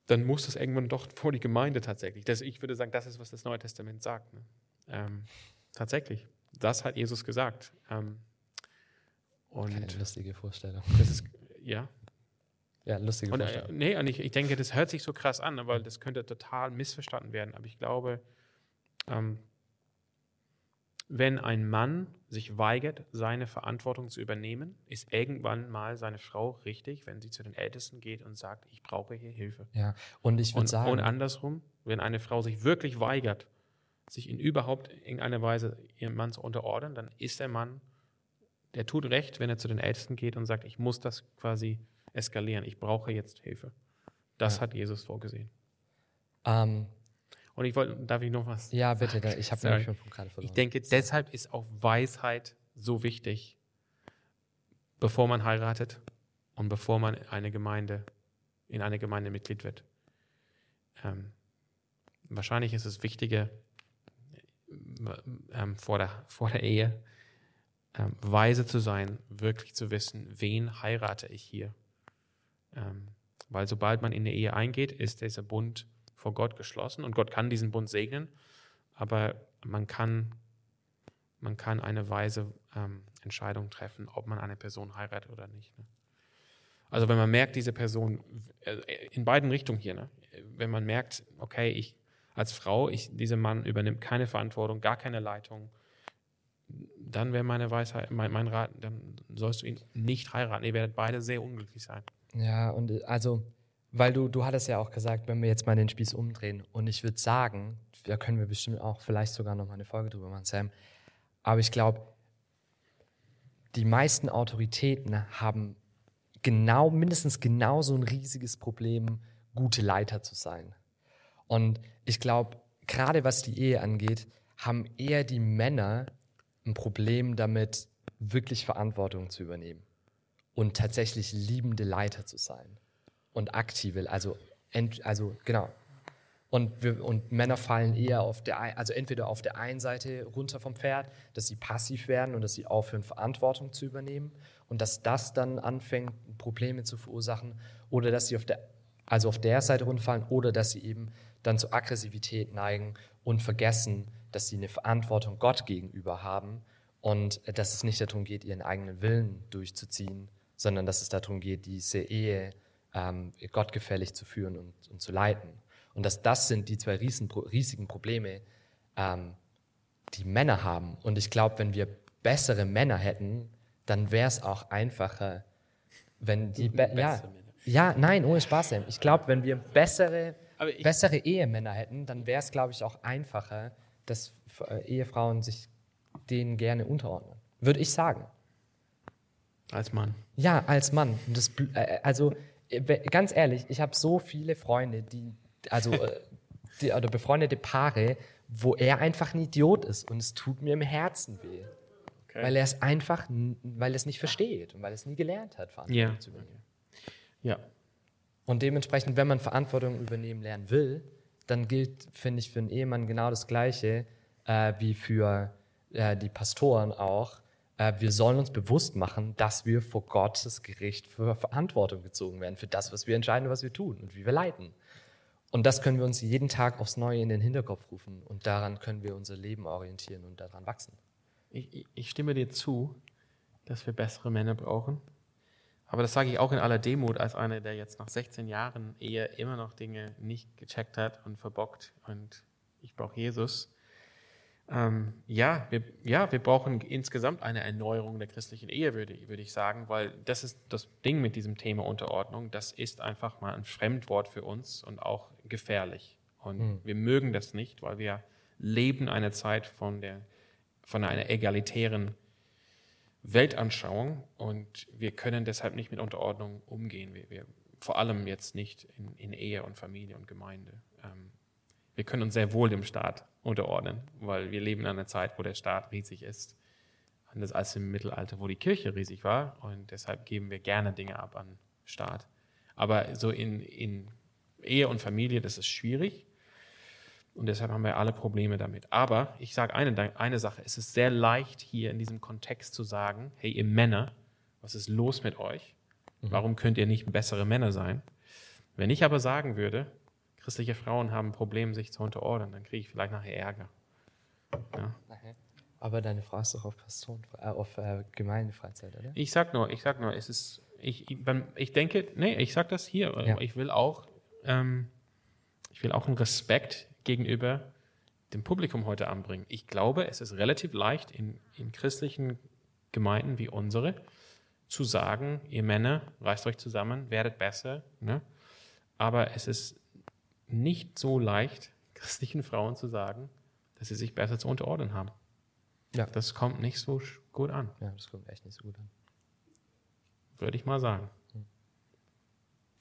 dann muss das irgendwann doch vor die Gemeinde tatsächlich. Das, ich würde sagen, das ist, was das Neue Testament sagt. Ne? Ähm, tatsächlich. Das hat Jesus gesagt. Ähm, und Keine lustige Vorstellung. Das ist, ja. Ja, lustige und, äh, Vorstellung. Äh, nee, und ich, ich denke, das hört sich so krass an, weil das könnte total missverstanden werden. Aber ich glaube, ähm, wenn ein Mann sich weigert, seine Verantwortung zu übernehmen, ist irgendwann mal seine Frau richtig, wenn sie zu den Ältesten geht und sagt, ich brauche hier Hilfe. Ja, und ich würde sagen. Und andersrum, wenn eine Frau sich wirklich weigert, sich in überhaupt irgendeiner Weise ihrem Mann zu unterordnen, dann ist der Mann, der tut recht, wenn er zu den Ältesten geht und sagt, ich muss das quasi eskalieren, ich brauche jetzt Hilfe. Das ja. hat Jesus vorgesehen. Ähm, und ich wollte, darf ich noch was? Ja, bitte, sagen? ich habe nämlich meinen Punkt gerade verloren. Ich denke, deshalb ist auch Weisheit so wichtig, bevor man heiratet und bevor man eine Gemeinde, in eine Gemeinde Mitglied wird. Ähm, wahrscheinlich ist es wichtiger, ähm, vor, der, vor der Ehe ähm, weise zu sein, wirklich zu wissen, wen heirate ich hier. Ähm, weil sobald man in eine Ehe eingeht, ist dieser Bund vor Gott geschlossen und Gott kann diesen Bund segnen, aber man kann, man kann eine weise ähm, Entscheidung treffen, ob man eine Person heiratet oder nicht. Ne? Also wenn man merkt, diese Person, äh, in beiden Richtungen hier, ne? wenn man merkt, okay, ich als Frau, ich, dieser Mann übernimmt keine Verantwortung, gar keine Leitung, dann wäre meine Weisheit, mein, mein Rat, dann sollst du ihn nicht heiraten. Ihr werdet beide sehr unglücklich sein. Ja, und also weil du, du hattest ja auch gesagt, wenn wir jetzt mal den Spieß umdrehen. Und ich würde sagen, da können wir bestimmt auch vielleicht sogar noch mal eine Folge drüber machen, Sam. Aber ich glaube, die meisten Autoritäten haben genau, mindestens genauso ein riesiges Problem, gute Leiter zu sein. Und ich glaube, gerade was die Ehe angeht, haben eher die Männer ein Problem damit, wirklich Verantwortung zu übernehmen und tatsächlich liebende Leiter zu sein und aktive, also, ent, also genau. Und, wir, und Männer fallen eher auf der, also entweder auf der einen Seite runter vom Pferd, dass sie passiv werden und dass sie aufhören, Verantwortung zu übernehmen und dass das dann anfängt, Probleme zu verursachen oder dass sie auf der, also auf der Seite runterfallen oder dass sie eben dann zur Aggressivität neigen und vergessen, dass sie eine Verantwortung Gott gegenüber haben und dass es nicht darum geht, ihren eigenen Willen durchzuziehen, sondern dass es darum geht, diese Ehe ähm, gottgefällig zu führen und, und, zu leiten. Und dass das sind die zwei riesen, riesigen Probleme, ähm, die Männer haben. Und ich glaube, wenn wir bessere Männer hätten, dann wäre es auch einfacher, wenn die, be ja, ja, nein, ohne Spaß, Sam. Ich glaube, wenn wir bessere, bessere Ehemänner hätten, dann wäre es, glaube ich, auch einfacher, dass äh, Ehefrauen sich denen gerne unterordnen. Würde ich sagen. Als Mann. Ja, als Mann. Das, äh, also ganz ehrlich, ich habe so viele Freunde, die, also äh, die, oder befreundete Paare, wo er einfach ein Idiot ist und es tut mir im Herzen weh. Weil er es einfach, weil er es nicht versteht und weil er es nie gelernt hat, Verantwortung Ja. zu übernehmen. Ja. Und dementsprechend, wenn man Verantwortung übernehmen lernen will, dann gilt, finde ich, für einen Ehemann genau das Gleiche äh, wie für äh, die Pastoren auch. Äh, wir sollen uns bewusst machen, dass wir vor Gottes Gericht für Verantwortung gezogen werden, für das, was wir entscheiden, was wir tun und wie wir leiten. Und das können wir uns jeden Tag aufs Neue in den Hinterkopf rufen und daran können wir unser Leben orientieren und daran wachsen. Ich, ich- ich stimme dir zu, dass wir bessere Männer brauchen. Aber das sage ich auch in aller Demut als einer, der jetzt nach 16 Jahren Ehe immer noch Dinge nicht gecheckt hat und verbockt. Und ich brauche Jesus. Ähm, ja, wir, ja, wir brauchen insgesamt eine Erneuerung der christlichen Ehe, würde, würde ich sagen, weil das ist das Ding mit diesem Thema Unterordnung. Das ist einfach mal ein Fremdwort für uns und auch gefährlich. Und wir mögen das nicht, weil wir leben eine Zeit von, der, von einer egalitären Weltanschauung und wir können deshalb nicht mit Unterordnung umgehen. Wir, wir, vor allem jetzt nicht in, in Ehe und Familie und Gemeinde. Ähm, wir können uns sehr wohl dem Staat unterordnen, weil wir leben in einer Zeit, wo der Staat riesig ist. Anders als im Mittelalter, wo die Kirche riesig war. Und deshalb geben wir gerne Dinge ab an Staat. Aber so in, in Ehe und Familie, das ist schwierig. Und deshalb haben wir alle Probleme damit. Aber ich sage eine, eine Sache. Es ist sehr leicht, hier in diesem Kontext zu sagen, hey, ihr Männer, was ist los mit euch? Warum könnt ihr nicht bessere Männer sein? Wenn ich aber sagen würde, christliche Frauen haben ein Problem, sich zu unterordnen, dann kriege ich vielleicht nachher Ärger. Ja. Aber deine Frau ist doch auf Pastoren, äh, auf äh, Gemeindefreizeit, oder? Ich sag nur, ich sag nur, es ist, ich, ich, ich denke, nee, ich sag das hier. Ja. Ich will auch, ähm, ich will auch einen Respekt gegenüber dem Publikum heute anbringen. Ich glaube, es ist relativ leicht in, in christlichen Gemeinden wie unsere zu sagen, ihr Männer, reißt euch zusammen, werdet besser. Ne? Aber es ist nicht so leicht, christlichen Frauen zu sagen, dass sie sich besser zu unterordnen haben. Ja. Das kommt nicht so gut an Ja, das kommt echt nicht so gut an. würde ich mal sagen.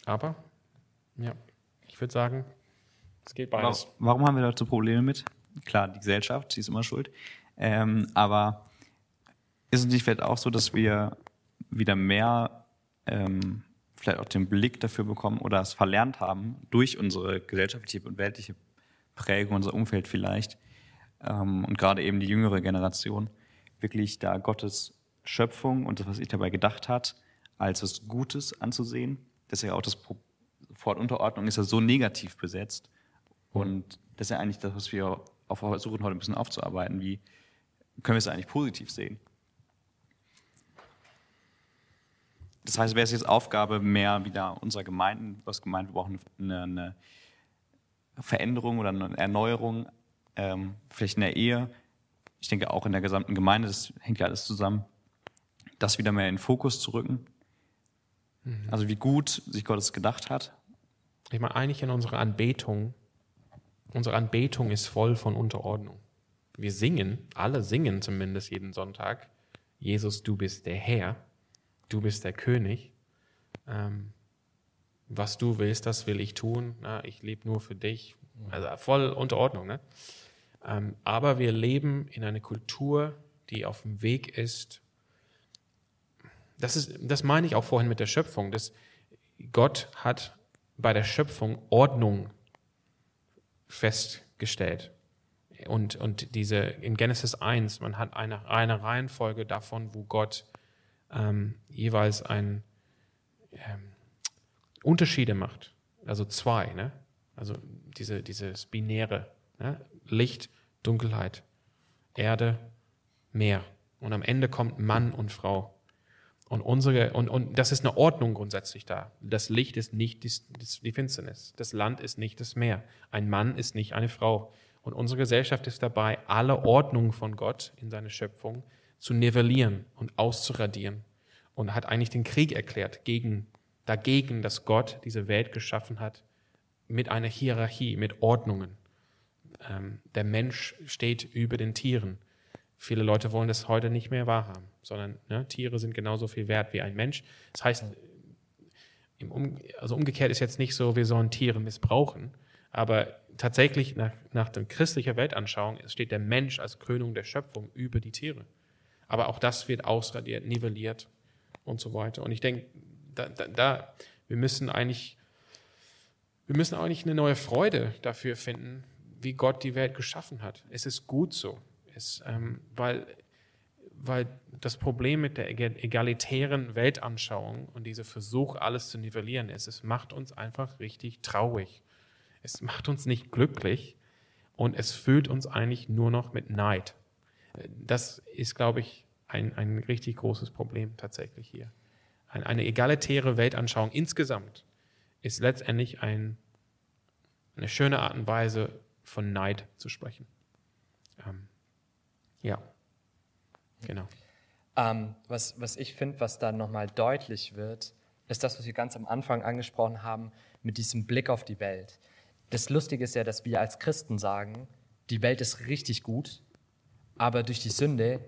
Aber, ja, ich würde sagen, es geht beides. Warum, warum haben wir dazu Probleme mit? Klar, die Gesellschaft, sie ist immer schuld. Ähm, aber ist es nicht vielleicht auch so, dass wir wieder mehr ähm, vielleicht auch den Blick dafür bekommen oder es verlernt haben durch unsere gesellschaftliche und weltliche Prägung, unser Umfeld vielleicht ähm, und gerade eben die jüngere Generation wirklich da Gottes Schöpfung und das, was sich dabei gedacht hat, als was Gutes anzusehen. Das ist ja auch das Wort Unterordnung ist ja so negativ besetzt. Und das ist ja eigentlich das, was wir auch versuchen heute ein bisschen aufzuarbeiten. Wie können wir es eigentlich positiv sehen? Das heißt, wäre es jetzt Aufgabe mehr wieder unserer Gemeinden, was gemeint, wir brauchen eine, eine Veränderung oder eine Erneuerung, ähm, vielleicht in der Ehe. Ich denke auch in der gesamten Gemeinde, das hängt ja alles zusammen, das wieder mehr in den Fokus zu rücken. Also wie gut sich Gott es gedacht hat. Ich meine, eigentlich in unserer Anbetung, unsere Anbetung ist voll von Unterordnung. Wir singen, alle singen zumindest jeden Sonntag, Jesus, du bist der Herr, du bist der König. Ähm, was du willst, das will ich tun. Na, ich lebe nur für dich. Also voll Unterordnung. Ne? Ähm, aber wir leben in einer Kultur, die auf dem Weg ist. Das, ist, das meine ich auch vorhin mit der Schöpfung. Das, Gott hat bei der Schöpfung Ordnung festgestellt. Und, und diese in Genesis 1, man hat eine, eine Reihenfolge davon, wo Gott ähm, jeweils ein, ähm, Unterschiede macht. Also zwei, ne? Also diese, dieses Binäre. Ne? Licht, Dunkelheit, Erde, Meer. Und am Ende kommt Mann und Frau. Und unsere, und, und das ist eine Ordnung grundsätzlich da. Das Licht ist nicht die, die Finsternis. Das Land ist nicht das Meer. Ein Mann ist nicht eine Frau. Und unsere Gesellschaft ist dabei, alle Ordnung von Gott in seiner Schöpfung zu nivellieren und auszuradieren. und hat eigentlich den Krieg erklärt gegen, dagegen, dass Gott diese Welt geschaffen hat mit einer Hierarchie, mit Ordnungen. Ähm, der Mensch steht über den Tieren. Viele Leute wollen das heute nicht mehr wahrhaben, sondern ne, Tiere sind genauso viel wert wie ein Mensch. Das heißt, um, also umgekehrt ist jetzt nicht so, wir sollen Tiere missbrauchen, aber tatsächlich nach, nach der christlichen Weltanschauung steht der Mensch als Krönung der Schöpfung über die Tiere. Aber auch das wird ausradiert, nivelliert und so weiter. Und ich denke, da, da, da, wir müssen eigentlich, wir müssen eigentlich eine neue Freude dafür finden, wie Gott die Welt geschaffen hat. Es ist gut so, es, ähm, weil, weil das Problem mit der egalitären Weltanschauung und dieser Versuch, alles zu nivellieren ist, es macht uns einfach richtig traurig. Es macht uns nicht glücklich und es füllt uns eigentlich nur noch mit Neid. Das ist, glaube ich, ein, ein richtig großes Problem tatsächlich hier. Eine, eine egalitäre Weltanschauung insgesamt ist letztendlich ein, eine schöne Art und Weise, von Neid zu sprechen. Ähm, ja, genau. Ähm, was, was ich finde, was da nochmal deutlich wird, ist das, was wir ganz am Anfang angesprochen haben, mit diesem Blick auf die Welt. Das Lustige ist ja, dass wir als Christen sagen, die Welt ist richtig gut, aber durch die Sünde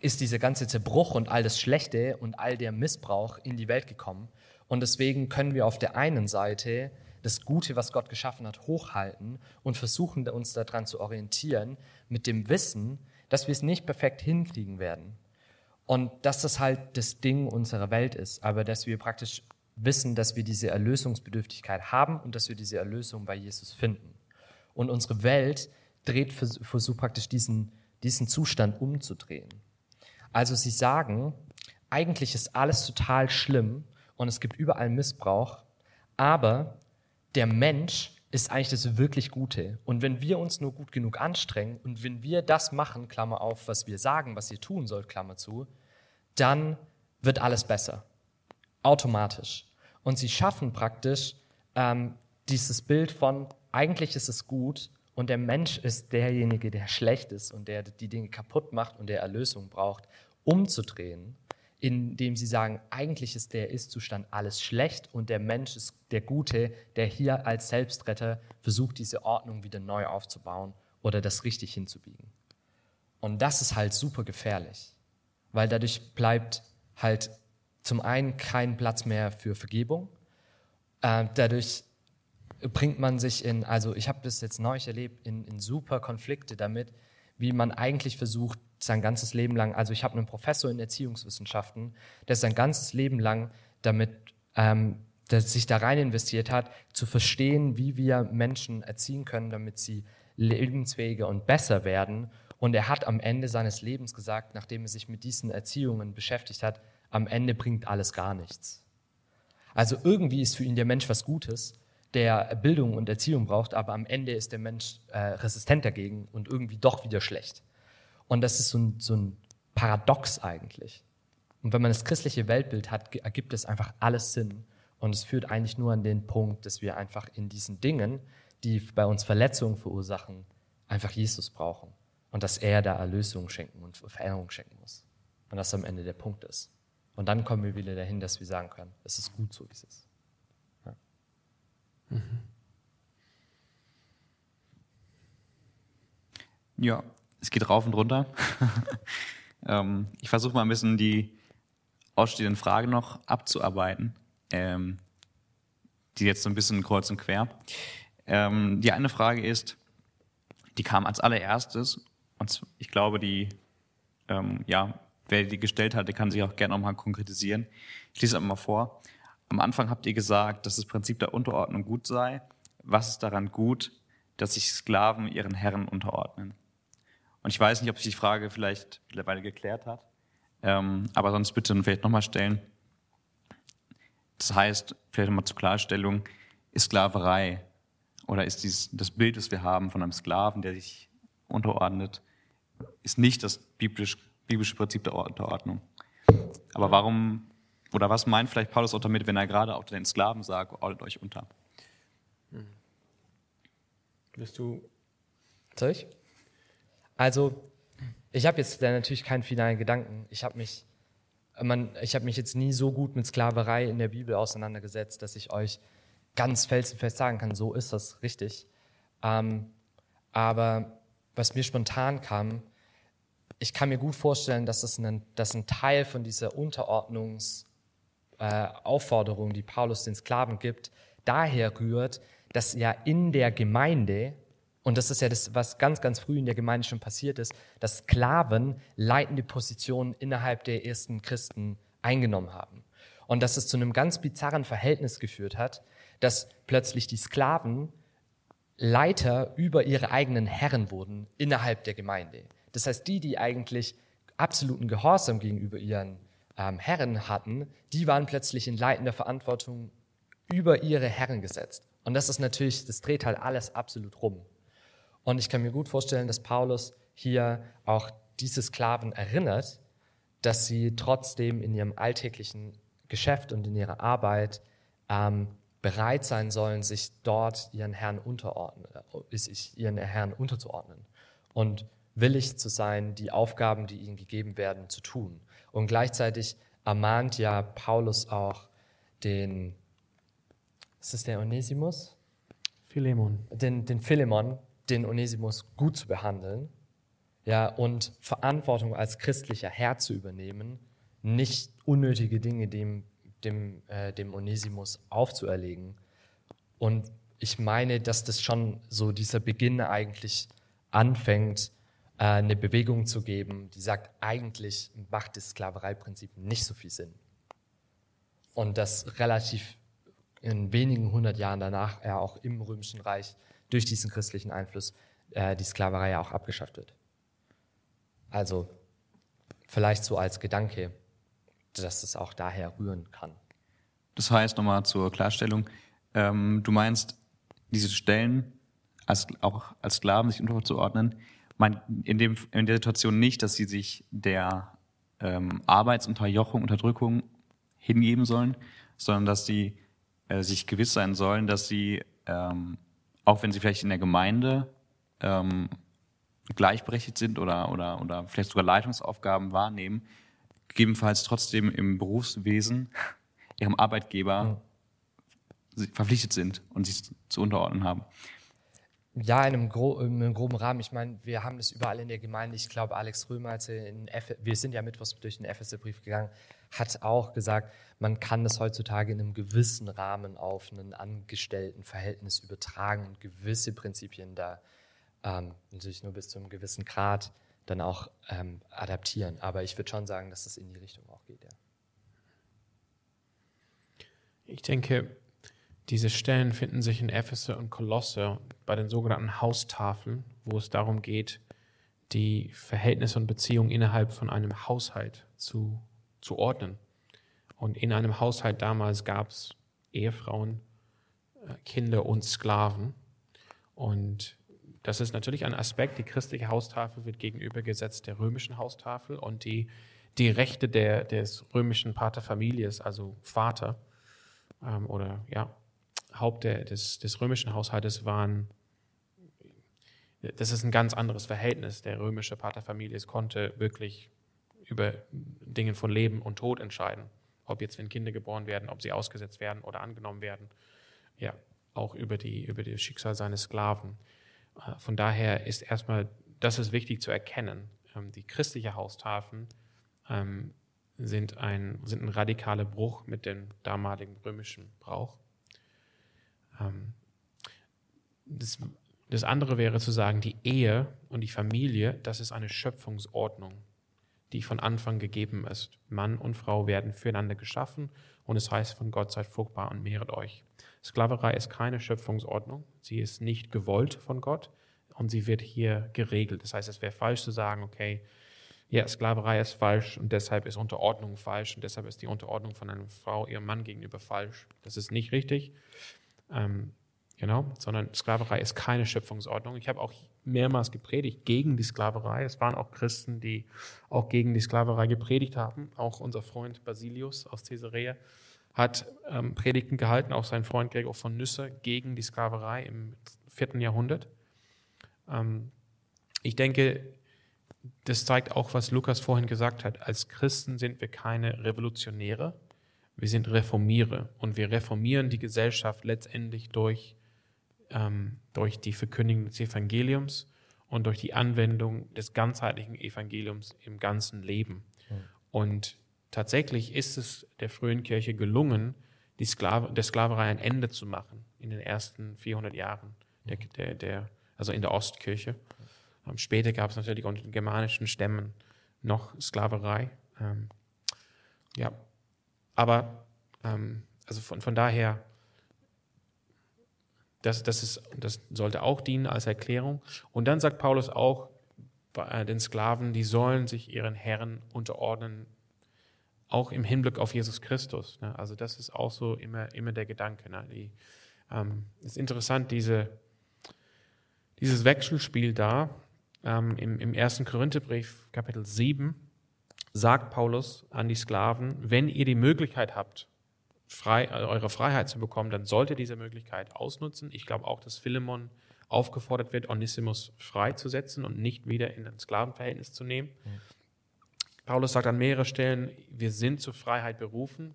ist dieser ganze Zerbruch und all das Schlechte und all der Missbrauch in die Welt gekommen. Und deswegen können wir auf der einen Seite das Gute, was Gott geschaffen hat, hochhalten und versuchen uns daran zu orientieren, mit dem Wissen, dass wir es nicht perfekt hinkriegen werden. Und dass das halt das Ding unserer Welt ist, aber dass wir praktisch wissen, dass wir diese Erlösungsbedürftigkeit haben und dass wir diese Erlösung bei Jesus finden. Und unsere Welt dreht, versucht praktisch diesen, diesen Zustand umzudrehen. Also sie sagen, eigentlich ist alles total schlimm und es gibt überall Missbrauch, aber der Mensch ist eigentlich das wirklich Gute. Und wenn wir uns nur gut genug anstrengen und wenn wir das machen, Klammer auf, was wir sagen, was ihr tun sollt, Klammer zu, dann wird alles besser. Automatisch. Und sie schaffen praktisch ähm, dieses Bild von, eigentlich ist es gut und der Mensch ist derjenige, der schlecht ist und der die Dinge kaputt macht und der Erlösung braucht, umzudrehen indem sie sagen, eigentlich ist der Ist-Zustand alles schlecht und der Mensch ist der Gute, der hier als Selbstretter versucht, diese Ordnung wieder neu aufzubauen oder das richtig hinzubiegen. Und das ist halt super gefährlich, weil dadurch bleibt halt zum einen kein Platz mehr für Vergebung. Äh, dadurch bringt man sich in, also ich habe das jetzt neu erlebt, in, in super Konflikte damit, wie man eigentlich versucht, sein ganzes Leben lang, also ich habe einen Professor in Erziehungswissenschaften, der sein ganzes Leben lang damit, ähm, der sich da rein investiert hat, zu verstehen, wie wir Menschen erziehen können, damit sie lebensfähiger und besser werden. Und er hat am Ende seines Lebens gesagt, nachdem er sich mit diesen Erziehungen beschäftigt hat, am Ende bringt alles gar nichts. Also irgendwie ist für ihn der Mensch was Gutes, der Bildung und Erziehung braucht, aber am Ende ist der Mensch äh, resistent dagegen und irgendwie doch wieder schlecht. Und das ist so ein, so ein Paradox eigentlich. Und wenn man das christliche Weltbild hat, ergibt es einfach alles Sinn. Und es führt eigentlich nur an den Punkt, dass wir einfach in diesen Dingen, die bei uns Verletzungen verursachen, einfach Jesus brauchen. Und dass er da Erlösung schenken und Veränderung schenken muss. Und das am Ende der Punkt ist. Und dann kommen wir wieder dahin, dass wir sagen können, es ist gut so, wie es ist. Ja. Mhm. Ja, es geht rauf und runter. ähm, ich versuche mal ein bisschen die ausstehenden Fragen noch abzuarbeiten, ähm, die jetzt so ein bisschen kreuz und quer. Ähm, die eine Frage ist, die kam als allererstes, und ich glaube, die, ähm, ja, wer die gestellt hat, der kann sich auch gerne nochmal konkretisieren. Ich lese es mal vor. Am Anfang habt ihr gesagt, dass das Prinzip der Unterordnung gut sei. Was ist daran gut, dass sich Sklaven ihren Herren unterordnen? Und ich weiß nicht, ob sich die Frage vielleicht mittlerweile geklärt hat, ähm, aber sonst bitte vielleicht nochmal stellen. Das heißt, vielleicht nochmal zur Klarstellung, ist Sklaverei oder ist dies, das Bild, das wir haben von einem Sklaven, der sich unterordnet, ist nicht das biblisch, biblische Prinzip der Unterordnung. Aber warum, oder was meint vielleicht Paulus auch damit, wenn er gerade auch den Sklaven sagt, ordnet euch unter? Hm. Bist du. Soll ich? Also, ich habe jetzt natürlich keinen finalen Gedanken. Ich habe mich man, ich habe mich jetzt nie so gut mit Sklaverei in der Bibel auseinandergesetzt, dass ich euch ganz felsenfest sagen kann, so ist das richtig. Ähm, aber was mir spontan kam, ich kann mir gut vorstellen, dass, es ein, dass ein Teil von dieser Unterordnungsaufforderung, äh, die Paulus den Sklaven gibt, daher rührt, dass ja in der Gemeinde, und das ist ja das, was ganz, ganz früh in der Gemeinde schon passiert ist, dass Sklaven leitende Positionen innerhalb der ersten Christen eingenommen haben. Und dass es zu einem ganz bizarren Verhältnis geführt hat, dass plötzlich die Sklaven Leiter über ihre eigenen Herren wurden innerhalb der Gemeinde. Das heißt, die, die eigentlich absoluten Gehorsam gegenüber ihren ähm, Herren hatten, die waren plötzlich in leitender Verantwortung über ihre Herren gesetzt. Und das ist natürlich, das dreht halt alles absolut rum. Und ich kann mir gut vorstellen, dass Paulus hier auch diese Sklaven erinnert, dass sie trotzdem in ihrem alltäglichen Geschäft und in ihrer Arbeit ähm, bereit sein sollen, sich dort ihren Herrn unterordnen, äh, sich ihren Herrn unterzuordnen. Und willig zu sein, die Aufgaben, die ihnen gegeben werden, zu tun. Und gleichzeitig ermahnt ja Paulus auch den, ist es der Onesimus? Philemon. Den, den Philemon, den Onesimus gut zu behandeln, ja, und Verantwortung als christlicher Herr zu übernehmen, nicht unnötige Dinge dem, dem, äh, dem Onesimus aufzuerlegen. Und ich meine, dass das schon so dieser Beginn eigentlich anfängt, eine Bewegung zu geben, die sagt, eigentlich macht das Sklavereiprinzip nicht so viel Sinn. Und das relativ in wenigen hundert Jahren danach ja auch im Römischen Reich durch diesen christlichen Einfluss äh, die Sklaverei ja auch abgeschafft wird. Also vielleicht so als Gedanke, dass es auch daher rühren kann. Das heißt, nochmal zur Klarstellung, ähm, du meinst, diese Stellen als, auch als Sklaven sich unterzuordnen, mein, in, dem, in der Situation nicht, dass sie sich der ähm, Arbeitsunterjochung, Unterdrückung hingeben sollen, sondern dass sie äh, sich gewiss sein sollen, dass sie, ähm, auch wenn sie vielleicht in der Gemeinde ähm, gleichberechtigt sind oder, oder, oder vielleicht sogar Leitungsaufgaben wahrnehmen, gegebenenfalls trotzdem im Berufswesen ihrem Arbeitgeber mhm. verpflichtet sind und sich zu unterordnen haben. Ja, in einem, gro in einem, groben Rahmen. Ich meine, wir haben das überall in der Gemeinde. Ich glaube, Alex Römer, er wir sind ja mittwochs durch den FSC-Brief gegangen, hat auch gesagt, man kann das heutzutage in einem gewissen Rahmen auf ein Angestelltenverhältnis übertragen und gewisse Prinzipien da ähm, natürlich nur bis zu einem gewissen Grad dann auch ähm, adaptieren. Aber ich würde schon sagen, dass das in die Richtung auch geht, ja. Ich denke, diese Stellen finden sich in Epheser und Kolosse bei den sogenannten Haustafeln, wo es darum geht, die Verhältnisse und Beziehungen innerhalb von einem Haushalt zu, zu ordnen. Und in einem Haushalt damals gab es Ehefrauen, äh, Kinder und Sklaven. Und das ist natürlich ein Aspekt. Die christliche Haustafel wird gegenübergesetzt der römischen Haustafel und die, die Rechte der, des römischen Paterfamilies, also Vater ähm, oder ja, Haupt des, des römischen Haushaltes waren, das ist ein ganz anderes Verhältnis. Der römische Paterfamilies konnte wirklich über Dinge von Leben und Tod entscheiden. Ob jetzt, wenn Kinder geboren werden, ob sie ausgesetzt werden oder angenommen werden. Ja, auch über, die, über das Schicksal seines Sklaven. Äh, von daher ist erstmal, das ist wichtig zu erkennen. Ähm, die christliche Haustafeln ähm, sind ein, sind ein radikaler Bruch mit dem damaligen römischen Brauch. Ähm, das, das andere wäre zu sagen, die Ehe und die Familie, das ist eine Schöpfungsordnung, die von Anfang gegeben ist. Mann und Frau werden füreinander geschaffen und es heißt von Gott seid fruchtbar und mehret euch. Sklaverei ist keine Schöpfungsordnung, sie ist nicht gewollt von Gott und sie wird hier geregelt. Das heißt, es wäre falsch zu sagen, okay, ja, Sklaverei ist falsch und deshalb ist Unterordnung falsch und deshalb ist die Unterordnung von einer Frau ihrem Mann gegenüber falsch. Das ist nicht richtig. Ähm, genau, sondern Sklaverei ist keine Schöpfungsordnung. Ich habe auch mehrmals gepredigt gegen die Sklaverei. Es waren auch Christen, die auch gegen die Sklaverei gepredigt haben. Auch unser Freund Basilius aus Caesarea hat ähm, Predigten gehalten, auch sein Freund Gregor von Nüsse gegen die Sklaverei im vierten Jahrhundert. Ähm, ich denke, das zeigt auch, was Lukas vorhin gesagt hat. Als Christen sind wir keine Revolutionäre, wir sind Reformierer und wir reformieren die Gesellschaft letztendlich durch, ähm, durch die Verkündigung des Evangeliums und durch die Anwendung des ganzheitlichen Evangeliums im ganzen Leben. Mhm. Und tatsächlich ist es der frühen Kirche gelungen, die Sklave, der Sklaverei ein Ende zu machen in den ersten 400 Jahren, der, der, der, also in der Ostkirche. Ähm, später gab es natürlich unter den germanischen Stämmen noch Sklaverei. Ähm, ja, aber ähm, also von, von daher, das, das, ist, das sollte auch dienen als Erklärung. Und dann sagt Paulus auch bei den Sklaven, die sollen sich ihren Herren unterordnen, auch im Hinblick auf Jesus Christus. Ne? Also das ist auch so immer, immer der Gedanke. Ne? Die, ähm, ist interessant, diese, dieses Wechselspiel da ähm, im, im ersten Korintherbrief, Kapitel 7, sagt Paulus an die Sklaven, wenn ihr die Möglichkeit habt, frei, äh, eure Freiheit zu bekommen, dann sollt ihr diese Möglichkeit ausnutzen. Ich glaube auch, dass Philemon aufgefordert wird, Onesimus freizusetzen und nicht wieder in ein Sklavenverhältnis zu nehmen. Mhm. Paulus sagt an mehreren Stellen, wir sind zur Freiheit berufen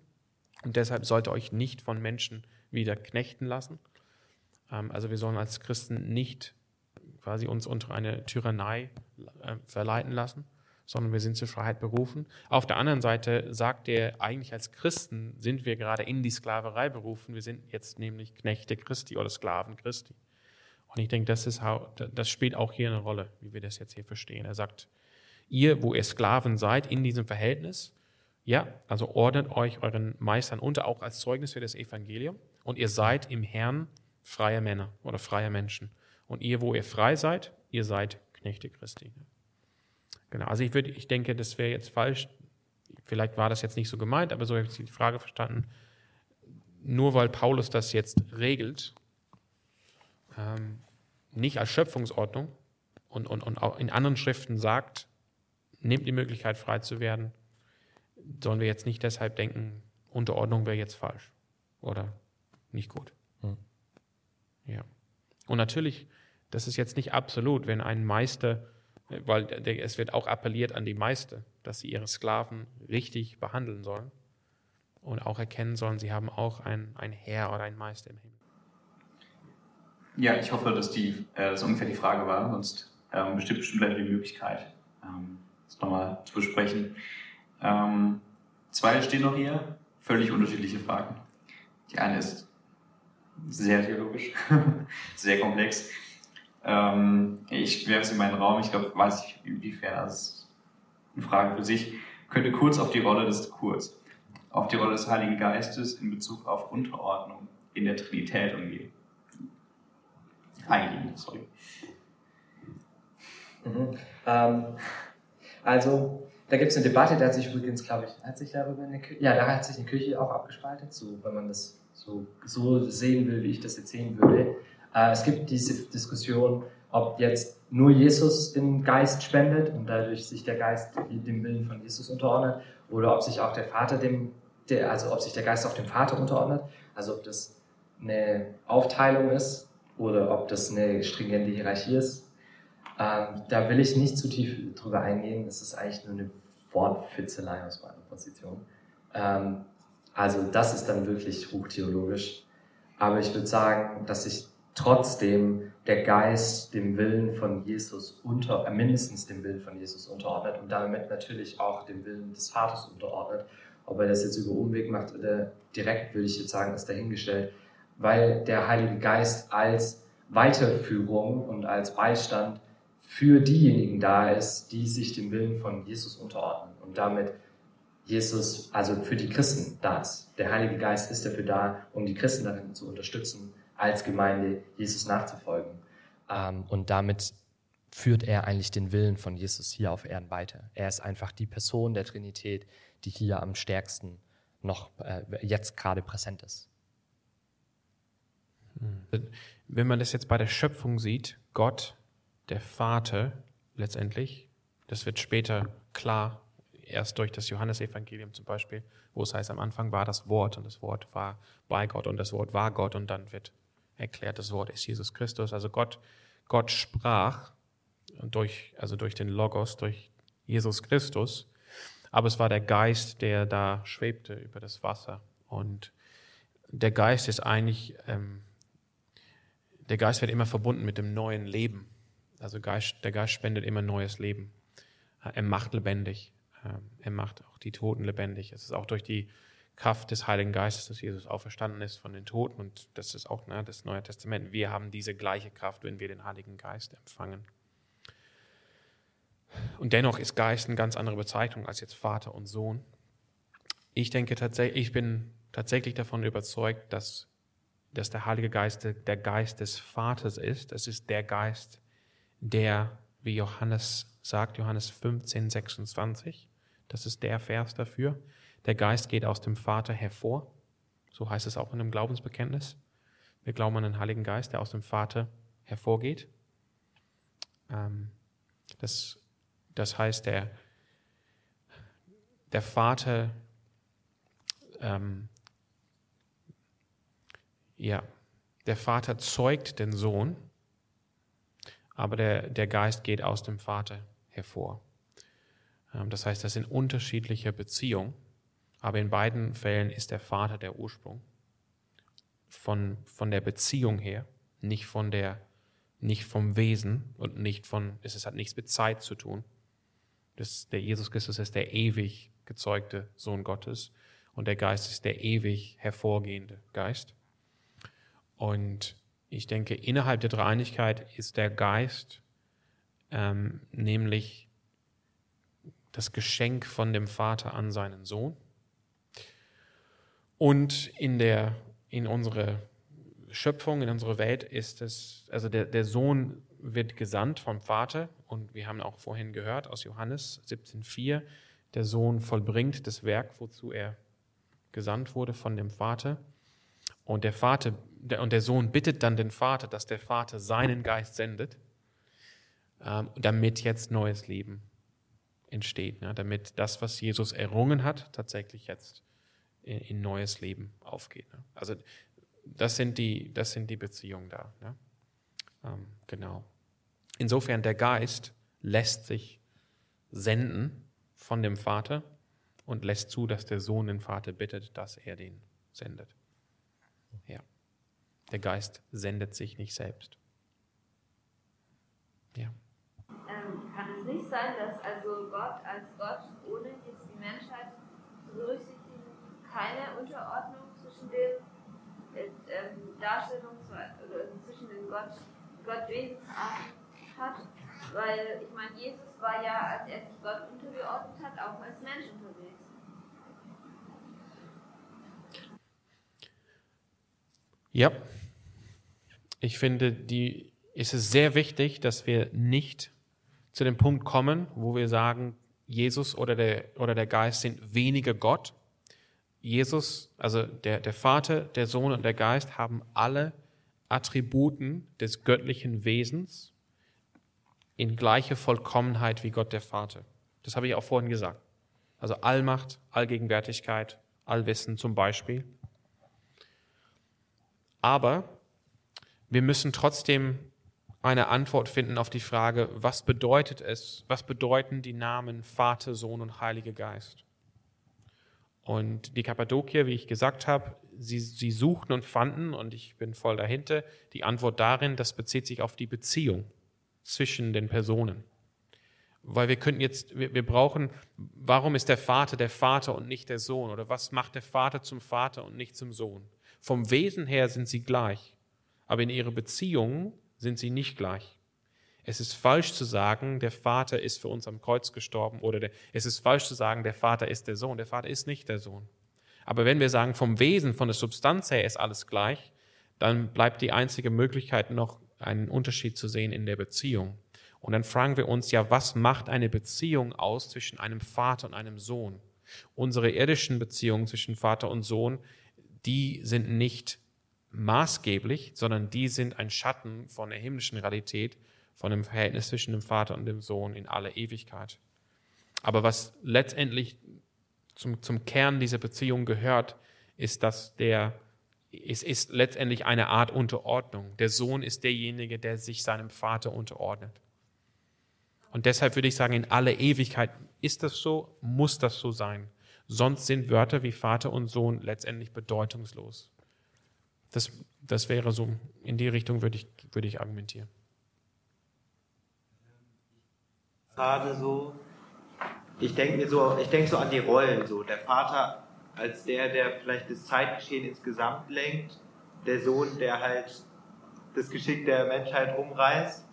und deshalb sollte euch nicht von Menschen wieder knechten lassen. Ähm, also wir sollen als Christen nicht quasi uns unter eine Tyrannei äh, verleiten lassen, sondern wir sind zur Freiheit berufen. Auf der anderen Seite sagt er, eigentlich als Christen sind wir gerade in die Sklaverei berufen. Wir sind jetzt nämlich Knechte Christi oder Sklaven Christi. Und ich denke, das, ist, das spielt auch hier eine Rolle, wie wir das jetzt hier verstehen. Er sagt, ihr, wo ihr Sklaven seid, in diesem Verhältnis, ja, also ordnet euch euren Meistern unter, auch als Zeugnis für das Evangelium. Und ihr seid im Herrn freie Männer oder freie Menschen. Und ihr, wo ihr frei seid, ihr seid Knechte Christi. Genau, also ich, würde, ich denke, das wäre jetzt falsch. Vielleicht war das jetzt nicht so gemeint, aber so habe ich die Frage verstanden. Nur weil Paulus das jetzt regelt, ähm, nicht als Schöpfungsordnung und, und, und auch in anderen Schriften sagt, nehmt die Möglichkeit frei zu werden, sollen wir jetzt nicht deshalb denken, Unterordnung wäre jetzt falsch oder nicht gut. Hm. Ja. Und natürlich das ist jetzt nicht absolut, wenn ein Meister, weil es wird auch appelliert an die Meister, dass sie ihre Sklaven richtig behandeln sollen und auch erkennen sollen, sie haben auch ein, ein Herr oder ein Meister im Himmel. Ja, ich hoffe, dass die, äh, das ungefähr die Frage war, sonst ähm, bestimmt bestimmt die Möglichkeit, ähm, das nochmal zu besprechen. Ähm, zwei stehen noch hier, völlig unterschiedliche Fragen. Die eine ist sehr theologisch, sehr komplex. Ähm, ich werfe es in meinen Raum, ich glaube, weiß ich, inwiefern das ist eine Frage für sich. Könnte kurz auf die Rolle des kurz, auf die Rolle des Heiligen Geistes in Bezug auf Unterordnung in der Trinität umgehen. Eingehen, sorry. Mhm. Ähm, also, da gibt es eine Debatte, da hat sich übrigens, glaube ich, hat sich darüber eine Kirche, ja, da hat sich eine Kirche auch abgespaltet, so, wenn man das so, so sehen will, wie ich das jetzt sehen würde. Äh, es gibt diese Diskussion, ob jetzt nur Jesus den Geist spendet und dadurch sich der Geist dem Willen von Jesus unterordnet oder ob sich auch der Vater dem, also ob sich der Geist auch dem Vater unterordnet, also ob das eine Aufteilung ist oder ob das eine stringente Hierarchie ist. Ähm, da will ich nicht zu tief drüber eingehen, das ist eigentlich nur eine Wortfitzelei aus meiner Position. Ähm, also das ist dann wirklich hochtheologisch. Aber ich würde sagen, dass sich trotzdem der Geist dem Willen von Jesus unter, äh, mindestens dem Willen von Jesus unterordnet und damit natürlich auch dem Willen des Vaters unterordnet. Ob er das jetzt über Umweg macht oder direkt, würde ich jetzt sagen, ist dahingestellt, weil der Heilige Geist als Weiterführung und als Beistand für diejenigen da ist, die sich dem Willen von Jesus unterordnen und damit Jesus, also für die Christen da ist. Der Heilige Geist ist dafür da, um die Christen darin zu unterstützen, als Gemeinde Jesus nachzufolgen. Ähm, und damit führt er eigentlich den Willen von Jesus hier auf Erden weiter. Er ist einfach die Person der Trinität, die hier am stärksten noch äh, jetzt gerade präsent ist. Hm. Wenn man das jetzt bei der Schöpfung sieht, Gott, der Vater letztendlich, das wird später klar, erst durch das Johannesevangelium zum Beispiel, wo es heißt, am Anfang war das Wort und das Wort war bei Gott und das Wort war Gott und dann wird erklärt, das Wort ist Jesus Christus. Also Gott, Gott sprach durch, also durch den Logos, durch Jesus Christus. Aber es war der Geist, der da schwebte über das Wasser. Und der Geist ist eigentlich, ähm, der Geist wird immer verbunden mit dem neuen Leben. Also Geist, der Geist spendet immer neues Leben. Er macht lebendig. Ähm, er macht auch die Toten lebendig. Es ist auch durch die Kraft des Heiligen Geistes, dass Jesus auferstanden ist von den Toten. Und das ist auch ne, das Neue Testament. Wir haben diese gleiche Kraft, wenn wir den Heiligen Geist empfangen. Und dennoch ist Geist eine ganz andere Bezeichnung als jetzt Vater und Sohn. Ich denke tatsächlich, ich bin tatsächlich davon überzeugt, dass, dass der Heilige Geist der Geist des Vaters ist. Es ist der Geist, der, wie Johannes sagt, Johannes 15, 26, das ist der Vers dafür, der Geist geht aus dem Vater hervor. So heißt es auch in dem Glaubensbekenntnis. Wir glauben an den Heiligen Geist, der aus dem Vater hervorgeht. Ähm, das, das heißt, der, der Vater, ähm, ja, der Vater zeugt den Sohn, aber der, der Geist geht aus dem Vater hervor. Ähm, das heißt, das sind unterschiedliche Beziehungen. Aber in beiden Fällen ist der Vater der Ursprung. Von, von der Beziehung her, nicht von der, nicht vom Wesen und nicht von, es hat nichts mit Zeit zu tun. Das, der Jesus Christus ist der ewig gezeugte Sohn Gottes und der Geist ist der ewig hervorgehende Geist. Und ich denke, innerhalb der Dreieinigkeit ist der Geist ähm, nämlich das Geschenk von dem Vater an seinen Sohn. Und in der, in unsere Schöpfung, in unserer Welt ist es, also der, der Sohn wird gesandt vom Vater und wir haben auch vorhin gehört aus Johannes 17,4, der Sohn vollbringt das Werk, wozu er gesandt wurde von dem Vater. Und der Vater, der, und der Sohn bittet dann den Vater, dass der Vater seinen Geist sendet, ähm, damit jetzt neues Leben entsteht, ne? damit das, was Jesus errungen hat, tatsächlich jetzt in, in neues Leben aufgeht. Ne? Also das sind die, das sind die Beziehungen da. Ne? Ähm, genau. Insofern der Geist lässt sich senden von dem Vater und lässt zu, dass der Sohn den Vater bittet, dass er den sendet. Ja. Der Geist sendet sich nicht selbst. Ja. Ähm, kann es nicht sein, dass also Gott als Gott, ohne jetzt die Menschheit zu berücksichtigen, keine Unterordnung zwischen den äh, ähm, Darstellungen zwischen den Gott, Gottwesensarten hat. Weil ich meine, Jesus war ja, als er sich Gott untergeordnet hat, auch als Mensch unterwegs. Ja, ich finde, die, ist es sehr wichtig, dass wir nicht zu dem Punkt kommen, wo wir sagen, Jesus oder der, oder der Geist sind weniger Gott Jesus, also der, der Vater, der Sohn und der Geist haben alle Attributen des göttlichen Wesens in gleicher Vollkommenheit wie Gott der Vater. Das habe ich auch vorhin gesagt. Also Allmacht, Allgegenwärtigkeit, Allwissen zum Beispiel. Aber wir müssen trotzdem eine Antwort finden auf die Frage, was bedeutet es, was bedeuten die Namen Vater, Sohn und Heiliger Geist? Und die Kappadokier, wie ich gesagt habe, sie, sie suchten und fanden, und ich bin voll dahinter, die Antwort darin, das bezieht sich auf die Beziehung zwischen den Personen. Weil wir könnten jetzt, wir, wir brauchen, warum ist der Vater der Vater und nicht der Sohn? Oder was macht der Vater zum Vater und nicht zum Sohn? Vom Wesen her sind sie gleich, aber in ihrer Beziehung sind sie nicht gleich. Es ist falsch zu sagen, der Vater ist für uns am Kreuz gestorben oder der, es ist falsch zu sagen, der Vater ist der Sohn. Der Vater ist nicht der Sohn. Aber wenn wir sagen, vom Wesen, von der Substanz her ist alles gleich, dann bleibt die einzige Möglichkeit noch einen Unterschied zu sehen in der Beziehung. Und dann fragen wir uns ja, was macht eine Beziehung aus zwischen einem Vater und einem Sohn? Unsere irdischen Beziehungen zwischen Vater und Sohn, die sind nicht maßgeblich, sondern die sind ein Schatten von der himmlischen Realität, von dem Verhältnis zwischen dem Vater und dem Sohn in aller Ewigkeit. Aber was letztendlich zum, zum Kern dieser Beziehung gehört, ist, dass der, es ist letztendlich eine Art Unterordnung. Der Sohn ist derjenige, der sich seinem Vater unterordnet. Und deshalb würde ich sagen, in aller Ewigkeit ist das so, muss das so sein. Sonst sind Wörter wie Vater und Sohn letztendlich bedeutungslos. Das, das wäre so, in die Richtung würde ich, würde ich argumentieren. Gerade so, ich denke mir so, ich denke so an die Rollen so. Der Vater als der, der vielleicht das Zeitgeschehen insgesamt lenkt, der Sohn, der halt das Geschick der Menschheit umreißt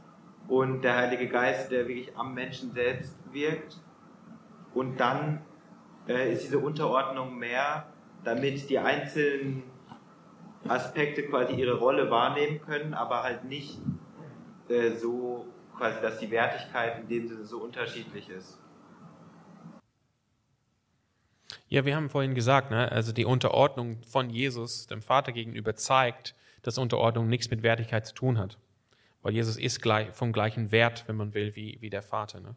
und der Heilige Geist, der wirklich am Menschen selbst wirkt. Und dann äh, ist diese Unterordnung mehr, damit die einzelnen Aspekte quasi ihre Rolle wahrnehmen können, aber halt nicht äh, so quasi, dass die Wertigkeit in dem Sinne so unterschiedlich ist. Ja, wir haben vorhin gesagt, ne, also die Unterordnung von Jesus dem Vater gegenüber zeigt, dass Unterordnung nichts mit Wertigkeit zu tun hat. Weil Jesus ist gleich, vom gleichen Wert, wenn man will, wie, wie der Vater. Ne?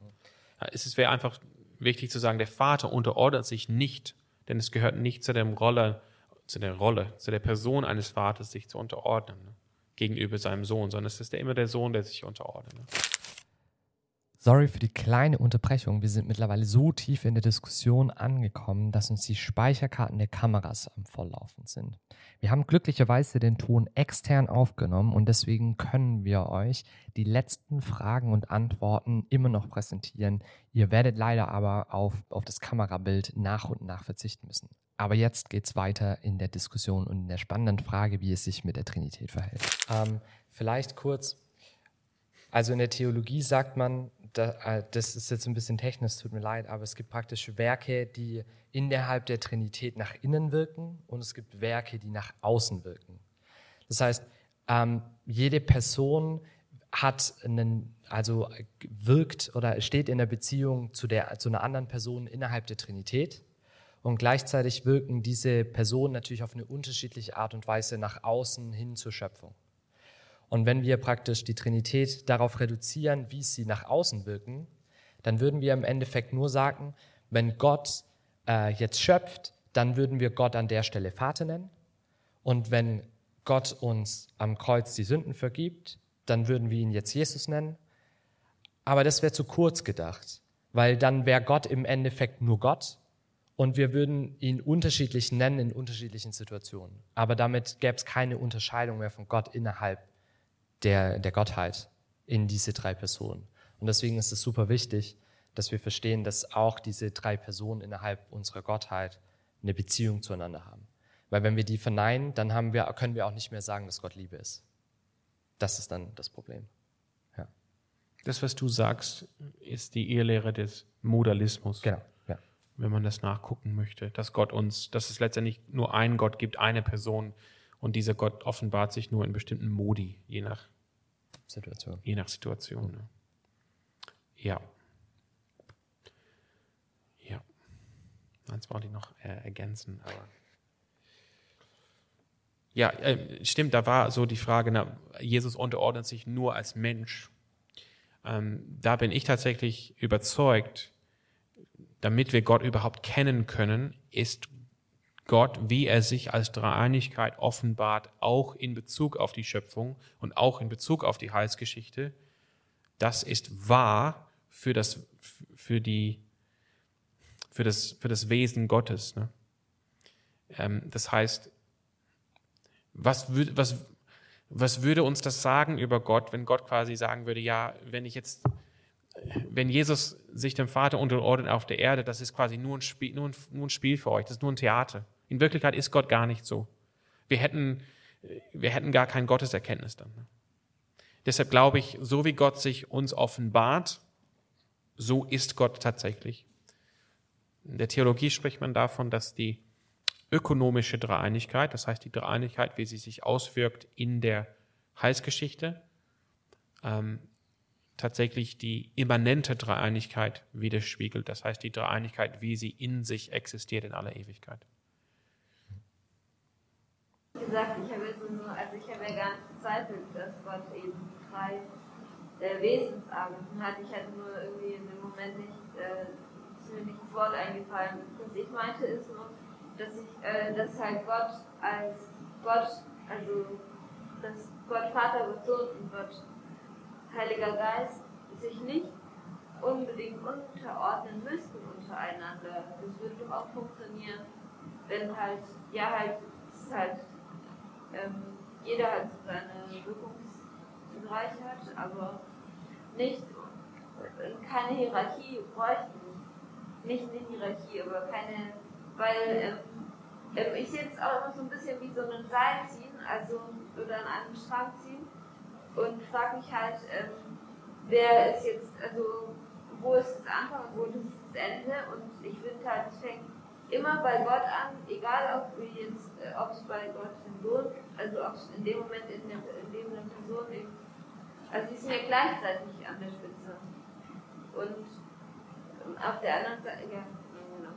Es wäre einfach wichtig zu sagen, der Vater unterordnet sich nicht, denn es gehört nicht zu der Rolle, zu der Rolle, zu der Person eines Vaters, sich zu unterordnen ne? Gegenüber seinem Sohn, sondern es ist immer der Sohn, der sich unterordnet. Ne? Sorry für die kleine Unterbrechung. Wir sind mittlerweile so tief in der Diskussion angekommen, dass uns die Speicherkarten der Kameras am Volllaufen sind. Wir haben glücklicherweise den Ton extern aufgenommen und deswegen können wir euch die letzten Fragen und Antworten immer noch präsentieren. Ihr werdet leider aber auf, auf das Kamerabild nach und nach verzichten müssen. Aber jetzt geht es weiter in der Diskussion und in der spannenden Frage, wie es sich mit der Trinität verhält. Ähm, vielleicht kurz. Also in der Theologie sagt man, äh, das ist jetzt ein bisschen technisch, tut mir leid, aber es gibt praktisch Werke, die innerhalb der Trinität nach innen wirken und es gibt Werke, die nach außen wirken. Das heißt, ähm, jede Person hat einen, also wirkt oder steht in der Beziehung zu, der, zu einer anderen Person innerhalb der Trinität und gleichzeitig wirken diese Personen natürlich auf eine unterschiedliche Art und Weise nach außen hin zur Schöpfung. Und wenn wir praktisch die Trinität darauf reduzieren, wie sie nach außen wirken, dann würden wir im Endeffekt nur sagen, wenn Gott äh, jetzt schöpft, dann würden wir Gott an der Stelle Vater nennen. Und wenn Gott uns am Kreuz die Sünden vergibt, dann würden wir ihn jetzt Jesus nennen. Aber das wäre zu kurz gedacht, weil dann wäre Gott im Endeffekt nur Gott und wir würden ihn unterschiedlich nennen in unterschiedlichen Situationen. Aber damit gäbe es keine Unterscheidung mehr von Gott innerhalb der, der Gottheit in diese drei Personen. Und deswegen ist es super wichtig, dass wir verstehen, dass auch diese drei Personen innerhalb unserer Gottheit eine Beziehung zueinander haben. Weil wenn wir die verneinen, dann haben wir, können wir auch nicht mehr sagen, dass Gott Liebe ist. Das ist dann das Problem. Ja. Das, was du sagst, ist die Ehelehre des Modalismus. Genau. Wenn man das nachgucken möchte, dass Gott uns, dass es letztendlich nur einen Gott gibt, eine Person, und dieser Gott offenbart sich nur in bestimmten Modi, je nach Situation. Je nach Situation. Ne? Ja. Ja. Eins wollte ich noch äh, ergänzen, aber. Ja, äh, stimmt, da war so die Frage, na, Jesus unterordnet sich nur als Mensch. Ähm, da bin ich tatsächlich überzeugt, damit wir Gott überhaupt kennen können, ist Gott, wie er sich als Dreieinigkeit offenbart, auch in Bezug auf die Schöpfung und auch in Bezug auf die Heilsgeschichte, das ist wahr für das, für die, für das, für das Wesen Gottes. Ne? Ähm, das heißt, was, würd, was, was würde uns das sagen über Gott, wenn Gott quasi sagen würde, ja, wenn ich jetzt, wenn Jesus sich dem Vater unterordnet auf der Erde, das ist quasi nur ein Spiel, nur ein, nur ein Spiel für euch, das ist nur ein Theater. In Wirklichkeit ist Gott gar nicht so. Wir hätten, wir hätten gar kein Gotteserkenntnis dann. Deshalb glaube ich, so wie Gott sich uns offenbart, so ist Gott tatsächlich. In der Theologie spricht man davon, dass die ökonomische Dreieinigkeit, das heißt die Dreieinigkeit, wie sie sich auswirkt in der Heilsgeschichte, ähm, tatsächlich die immanente Dreieinigkeit widerspiegelt. Das heißt die Dreieinigkeit, wie sie in sich existiert in aller Ewigkeit gesagt, ich habe jetzt nur, also ich habe ja gar nicht bezweifelt, dass Gott eben drei äh, Wesensarten hat. Ich hatte nur irgendwie in dem Moment nicht, äh, ist mir nicht das Wort eingefallen. Was ich meinte ist nur, dass ich, äh, dass halt Gott als Gott, also dass Gott Vater, Gott Sohn und Gott Heiliger Geist sich nicht unbedingt unterordnen müssten untereinander. Das würde doch auch funktionieren, wenn halt, ja halt, ist halt, ähm, jeder halt so seine Wirkungsbereiche hat, aber nicht, keine Hierarchie bräuchten. Nicht eine Hierarchie, aber keine, weil ähm, ähm, ich sehe es auch immer so ein bisschen wie so ein Seil ziehen, also oder an einem Strang ziehen und frage mich halt, ähm, wer ist jetzt, also wo ist das Anfang und wo ist das Ende und ich finde halt, es fängt immer bei Gott an, egal ob wir jetzt, äh, ob es bei Gott im Sohn, also ob es in dem Moment in, der, eine Person eben, also die sind ja gleichzeitig an der Spitze. Und auf der anderen Seite, ja, genau.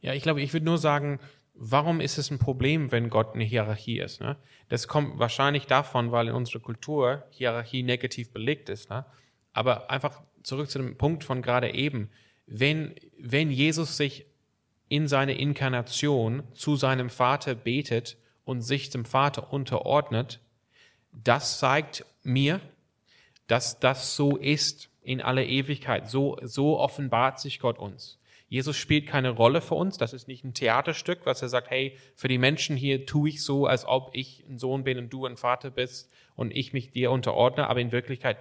Ja, ich glaube, ich würde nur sagen, warum ist es ein Problem, wenn Gott eine Hierarchie ist? Ne? Das kommt wahrscheinlich davon, weil in unserer Kultur Hierarchie negativ belegt ist. Ne? Aber einfach zurück zu dem Punkt von gerade eben. Wenn, wenn Jesus sich in seine Inkarnation zu seinem Vater betet und sich dem Vater unterordnet, das zeigt mir, dass das so ist in aller Ewigkeit. So, so offenbart sich Gott uns. Jesus spielt keine Rolle für uns. Das ist nicht ein Theaterstück, was er sagt, hey, für die Menschen hier tue ich so, als ob ich ein Sohn bin und du ein Vater bist und ich mich dir unterordne, aber in Wirklichkeit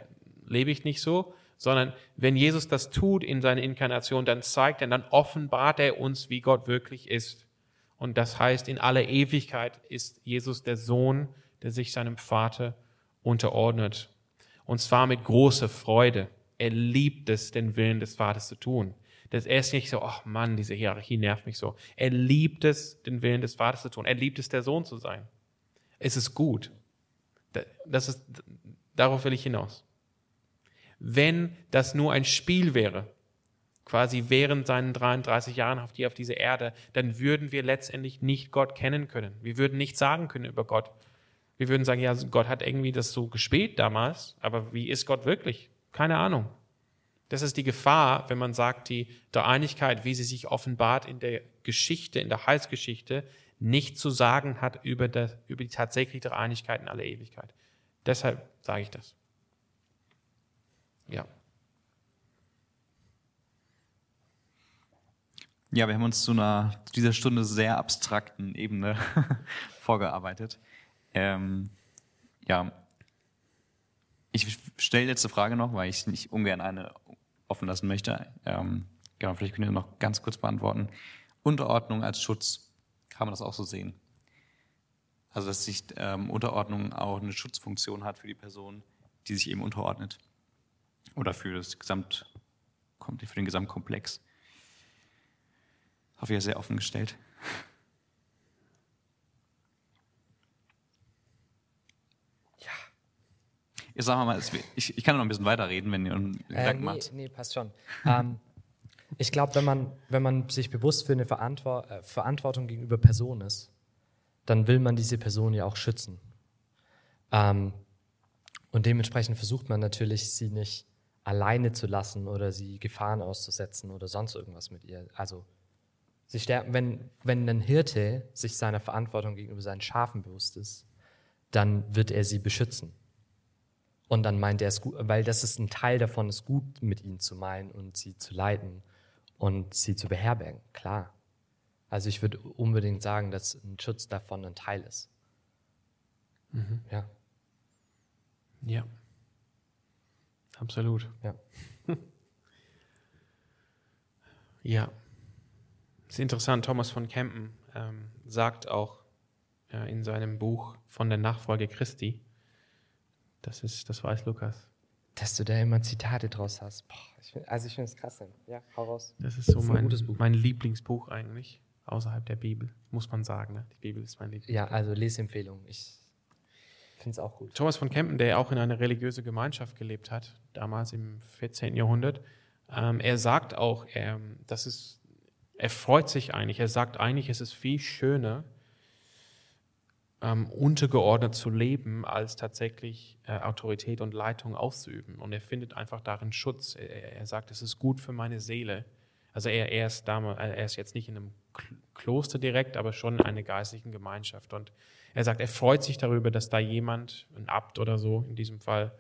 lebe ich nicht so, sondern wenn Jesus das tut in seiner Inkarnation, dann zeigt er, dann offenbart er uns, wie Gott wirklich ist. Und das heißt, in aller Ewigkeit ist Jesus der Sohn, der sich seinem Vater unterordnet. Und zwar mit großer Freude. Er liebt es, den Willen des Vaters zu tun. Das er ist nicht so, ach Mann, diese Hierarchie nervt mich so. Er liebt es, den Willen des Vaters zu tun. Er liebt es, der Sohn zu sein. Es ist gut. Das ist, darauf will ich hinaus. Wenn das nur ein Spiel wäre, quasi während seinen 33 Jahren auf, die, auf dieser Erde, dann würden wir letztendlich nicht Gott kennen können. Wir würden nichts sagen können über Gott. Wir würden sagen, ja, Gott hat irgendwie das so gespielt damals, aber wie ist Gott wirklich? Keine Ahnung. Das ist die Gefahr, wenn man sagt, die Dreieinigkeit, wie sie sich offenbart in der Geschichte, in der Heilsgeschichte, nicht zu sagen hat über, das, über die tatsächliche Dreieinigkeit in aller Ewigkeit. Deshalb sage ich das. Ja. Ja, wir haben uns zu einer zu dieser Stunde sehr abstrakten Ebene vorgearbeitet. Ähm, ja, ich stelle letzte Frage noch, weil ich nicht ungern eine offen lassen möchte. Ähm, genau, vielleicht könnt ihr noch ganz kurz beantworten. Unterordnung als Schutz, kann man das auch so sehen? Also, dass sich ähm, Unterordnung auch eine Schutzfunktion hat für die Person, die sich eben unterordnet. Oder für das Gesamt, für den Gesamtkomplex. Hoffe, ihr sehr offen gestellt. Ich sag mal, ich, ich kann noch ein bisschen weiterreden, wenn ihr einen äh, Gedanken nee, macht. Nee, passt schon. ähm, ich glaube, wenn man, wenn man sich bewusst für eine Verantwort äh, Verantwortung gegenüber Person ist, dann will man diese Person ja auch schützen. Ähm, und dementsprechend versucht man natürlich, sie nicht alleine zu lassen oder sie Gefahren auszusetzen oder sonst irgendwas mit ihr. Also sie sterben, wenn, wenn ein Hirte sich seiner Verantwortung gegenüber seinen Schafen bewusst ist, dann wird er sie beschützen. Und dann meint er es gut, weil das ist ein Teil davon, es gut mit ihnen zu meinen und sie zu leiten und sie zu beherbergen. Klar. Also ich würde unbedingt sagen, dass ein Schutz davon ein Teil ist. Mhm. Ja. Ja. Absolut. Ja. ja. Das ist interessant. Thomas von Kempen ähm, sagt auch äh, in seinem Buch von der Nachfolge Christi, das ist, das weiß Lukas. Dass du da immer Zitate draus hast. Boah, ich find, also ich finde es krass. Ja, hau raus. Das ist so das ist mein, mein Lieblingsbuch eigentlich, außerhalb der Bibel, muss man sagen. Ne? Die Bibel ist mein Lieblingsbuch. Ja, also Lesempfehlung. Ich finde es auch gut. Thomas von Kempen, der auch in einer religiösen Gemeinschaft gelebt hat, damals im 14. Jahrhundert, ähm, er sagt auch, er, das ist, er freut sich eigentlich. Er sagt eigentlich, es ist viel schöner, ähm, untergeordnet zu leben, als tatsächlich äh, Autorität und Leitung auszuüben. Und er findet einfach darin Schutz. Er, er sagt, es ist gut für meine Seele. Also er, er, ist damals, äh, er ist jetzt nicht in einem Kloster direkt, aber schon in einer geistlichen Gemeinschaft. Und er sagt, er freut sich darüber, dass da jemand, ein Abt oder so in diesem Fall,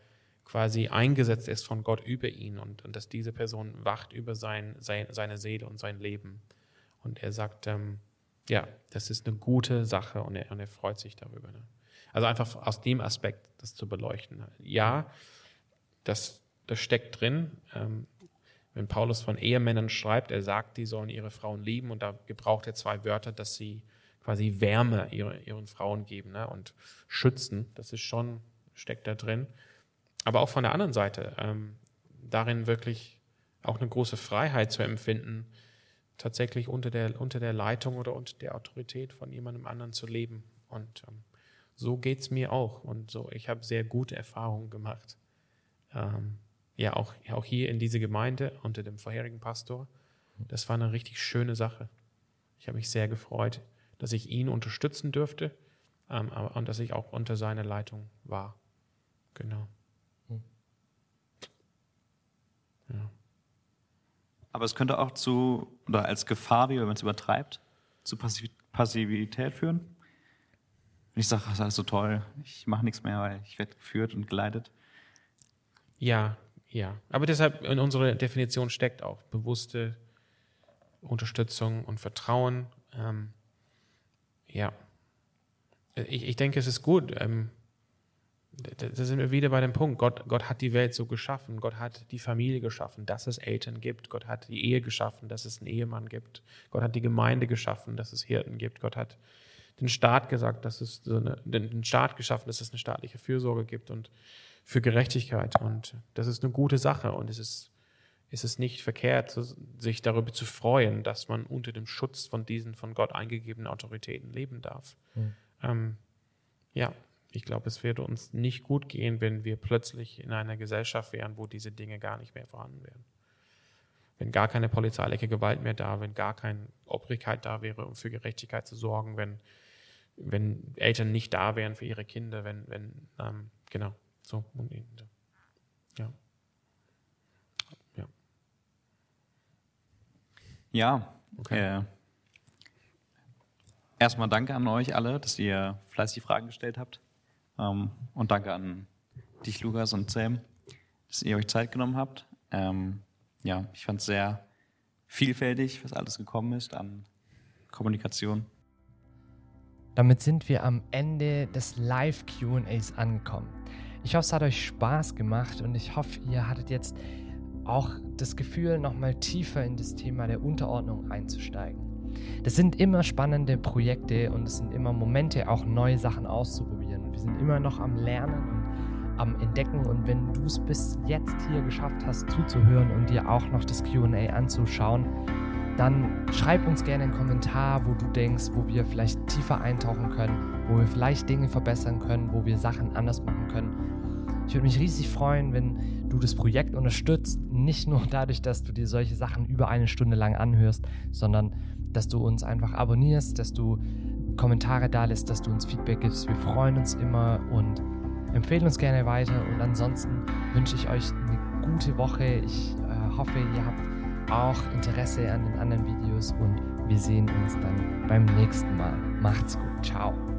quasi eingesetzt ist von Gott über ihn und, und dass diese Person wacht über sein, sein, seine Seele und sein Leben. Und er sagt, ähm, ja, das ist eine gute Sache und er, und er freut sich darüber. Ne? Also einfach aus dem Aspekt das zu beleuchten. Ja, das, das steckt drin. Ähm, wenn Paulus von Ehemännern schreibt, er sagt, die sollen ihre Frauen lieben und da gebraucht er zwei Wörter, dass sie quasi Wärme ihre, ihren Frauen geben ne, und schützen. Das ist schon, steckt da drin. Aber auch von der anderen Seite, ähm, darin wirklich auch eine große Freiheit zu empfinden, tatsächlich unter der, unter der Leitung oder unter der Autorität von jemandem anderen zu leben. Und ähm, so geht es mir auch. Und so, ich habe sehr gute Erfahrungen gemacht. Ähm, ja, auch, auch hier in dieser Gemeinde unter dem vorherigen Pastor. Das war eine richtig schöne Sache. Ich habe mich sehr gefreut, dass ich ihn unterstützen dürfte ähm, und dass ich auch unter seiner Leitung war. Genau. Aber es könnte auch zu, oder als Gefahr, wie wenn man es übertreibt, zu Passivität führen. Wenn ich sage, das ist alles so toll, ich mache nichts mehr, weil ich werde geführt und geleitet. Ja, ja. Aber deshalb in unserer Definition steckt auch bewusste Unterstützung und Vertrauen. Ähm, ja. Ich, ich denke, es ist gut. Ähm, da sind wir wieder bei dem Punkt. Gott, Gott hat die Welt so geschaffen. Gott hat die Familie geschaffen, dass es Eltern gibt. Gott hat die Ehe geschaffen, dass es einen Ehemann gibt. Gott hat die Gemeinde geschaffen, dass es Hirten gibt. Gott hat den Staat gesagt, dass es so eine, den Staat geschaffen, dass es eine staatliche Fürsorge gibt und für Gerechtigkeit. Und das ist eine gute Sache. Und es ist, es ist nicht verkehrt, sich darüber zu freuen, dass man unter dem Schutz von diesen von Gott eingegebenen Autoritäten leben darf. Mhm. Ähm, ja, ich glaube, es würde uns nicht gut gehen, wenn wir plötzlich in einer Gesellschaft wären, wo diese Dinge gar nicht mehr vorhanden wären. Wenn gar keine polizeiliche Gewalt mehr da, wenn gar keine Obrigkeit da wäre, um für Gerechtigkeit zu sorgen, wenn, wenn Eltern nicht da wären für ihre Kinder, wenn, wenn ähm, genau, so. Ja. Ja. Ja, okay. Äh, erstmal danke an euch alle, dass ihr fleißig Fragen gestellt habt. Ähm, und danke an dich, Lukas und Sam, dass ihr euch Zeit genommen habt. Ähm, ja, ich fand es sehr vielfältig, was alles gekommen ist an Kommunikation. Damit sind wir am Ende des Live-QAs angekommen. Ich hoffe, es hat euch Spaß gemacht und ich hoffe, ihr hattet jetzt auch das Gefühl, nochmal tiefer in das Thema der Unterordnung einzusteigen. Das sind immer spannende Projekte und es sind immer Momente, auch neue Sachen auszuprobieren. Wir sind immer noch am Lernen und am Entdecken. Und wenn du es bis jetzt hier geschafft hast, zuzuhören und dir auch noch das QA anzuschauen, dann schreib uns gerne einen Kommentar, wo du denkst, wo wir vielleicht tiefer eintauchen können, wo wir vielleicht Dinge verbessern können, wo wir Sachen anders machen können. Ich würde mich riesig freuen, wenn du das Projekt unterstützt, nicht nur dadurch, dass du dir solche Sachen über eine Stunde lang anhörst, sondern dass du uns einfach abonnierst, dass du Kommentare da lässt, dass du uns Feedback gibst. Wir freuen uns immer und empfehlen uns gerne weiter. Und ansonsten wünsche ich euch eine gute Woche. Ich äh, hoffe, ihr habt auch Interesse an den anderen Videos und wir sehen uns dann beim nächsten Mal. Macht's gut. Ciao.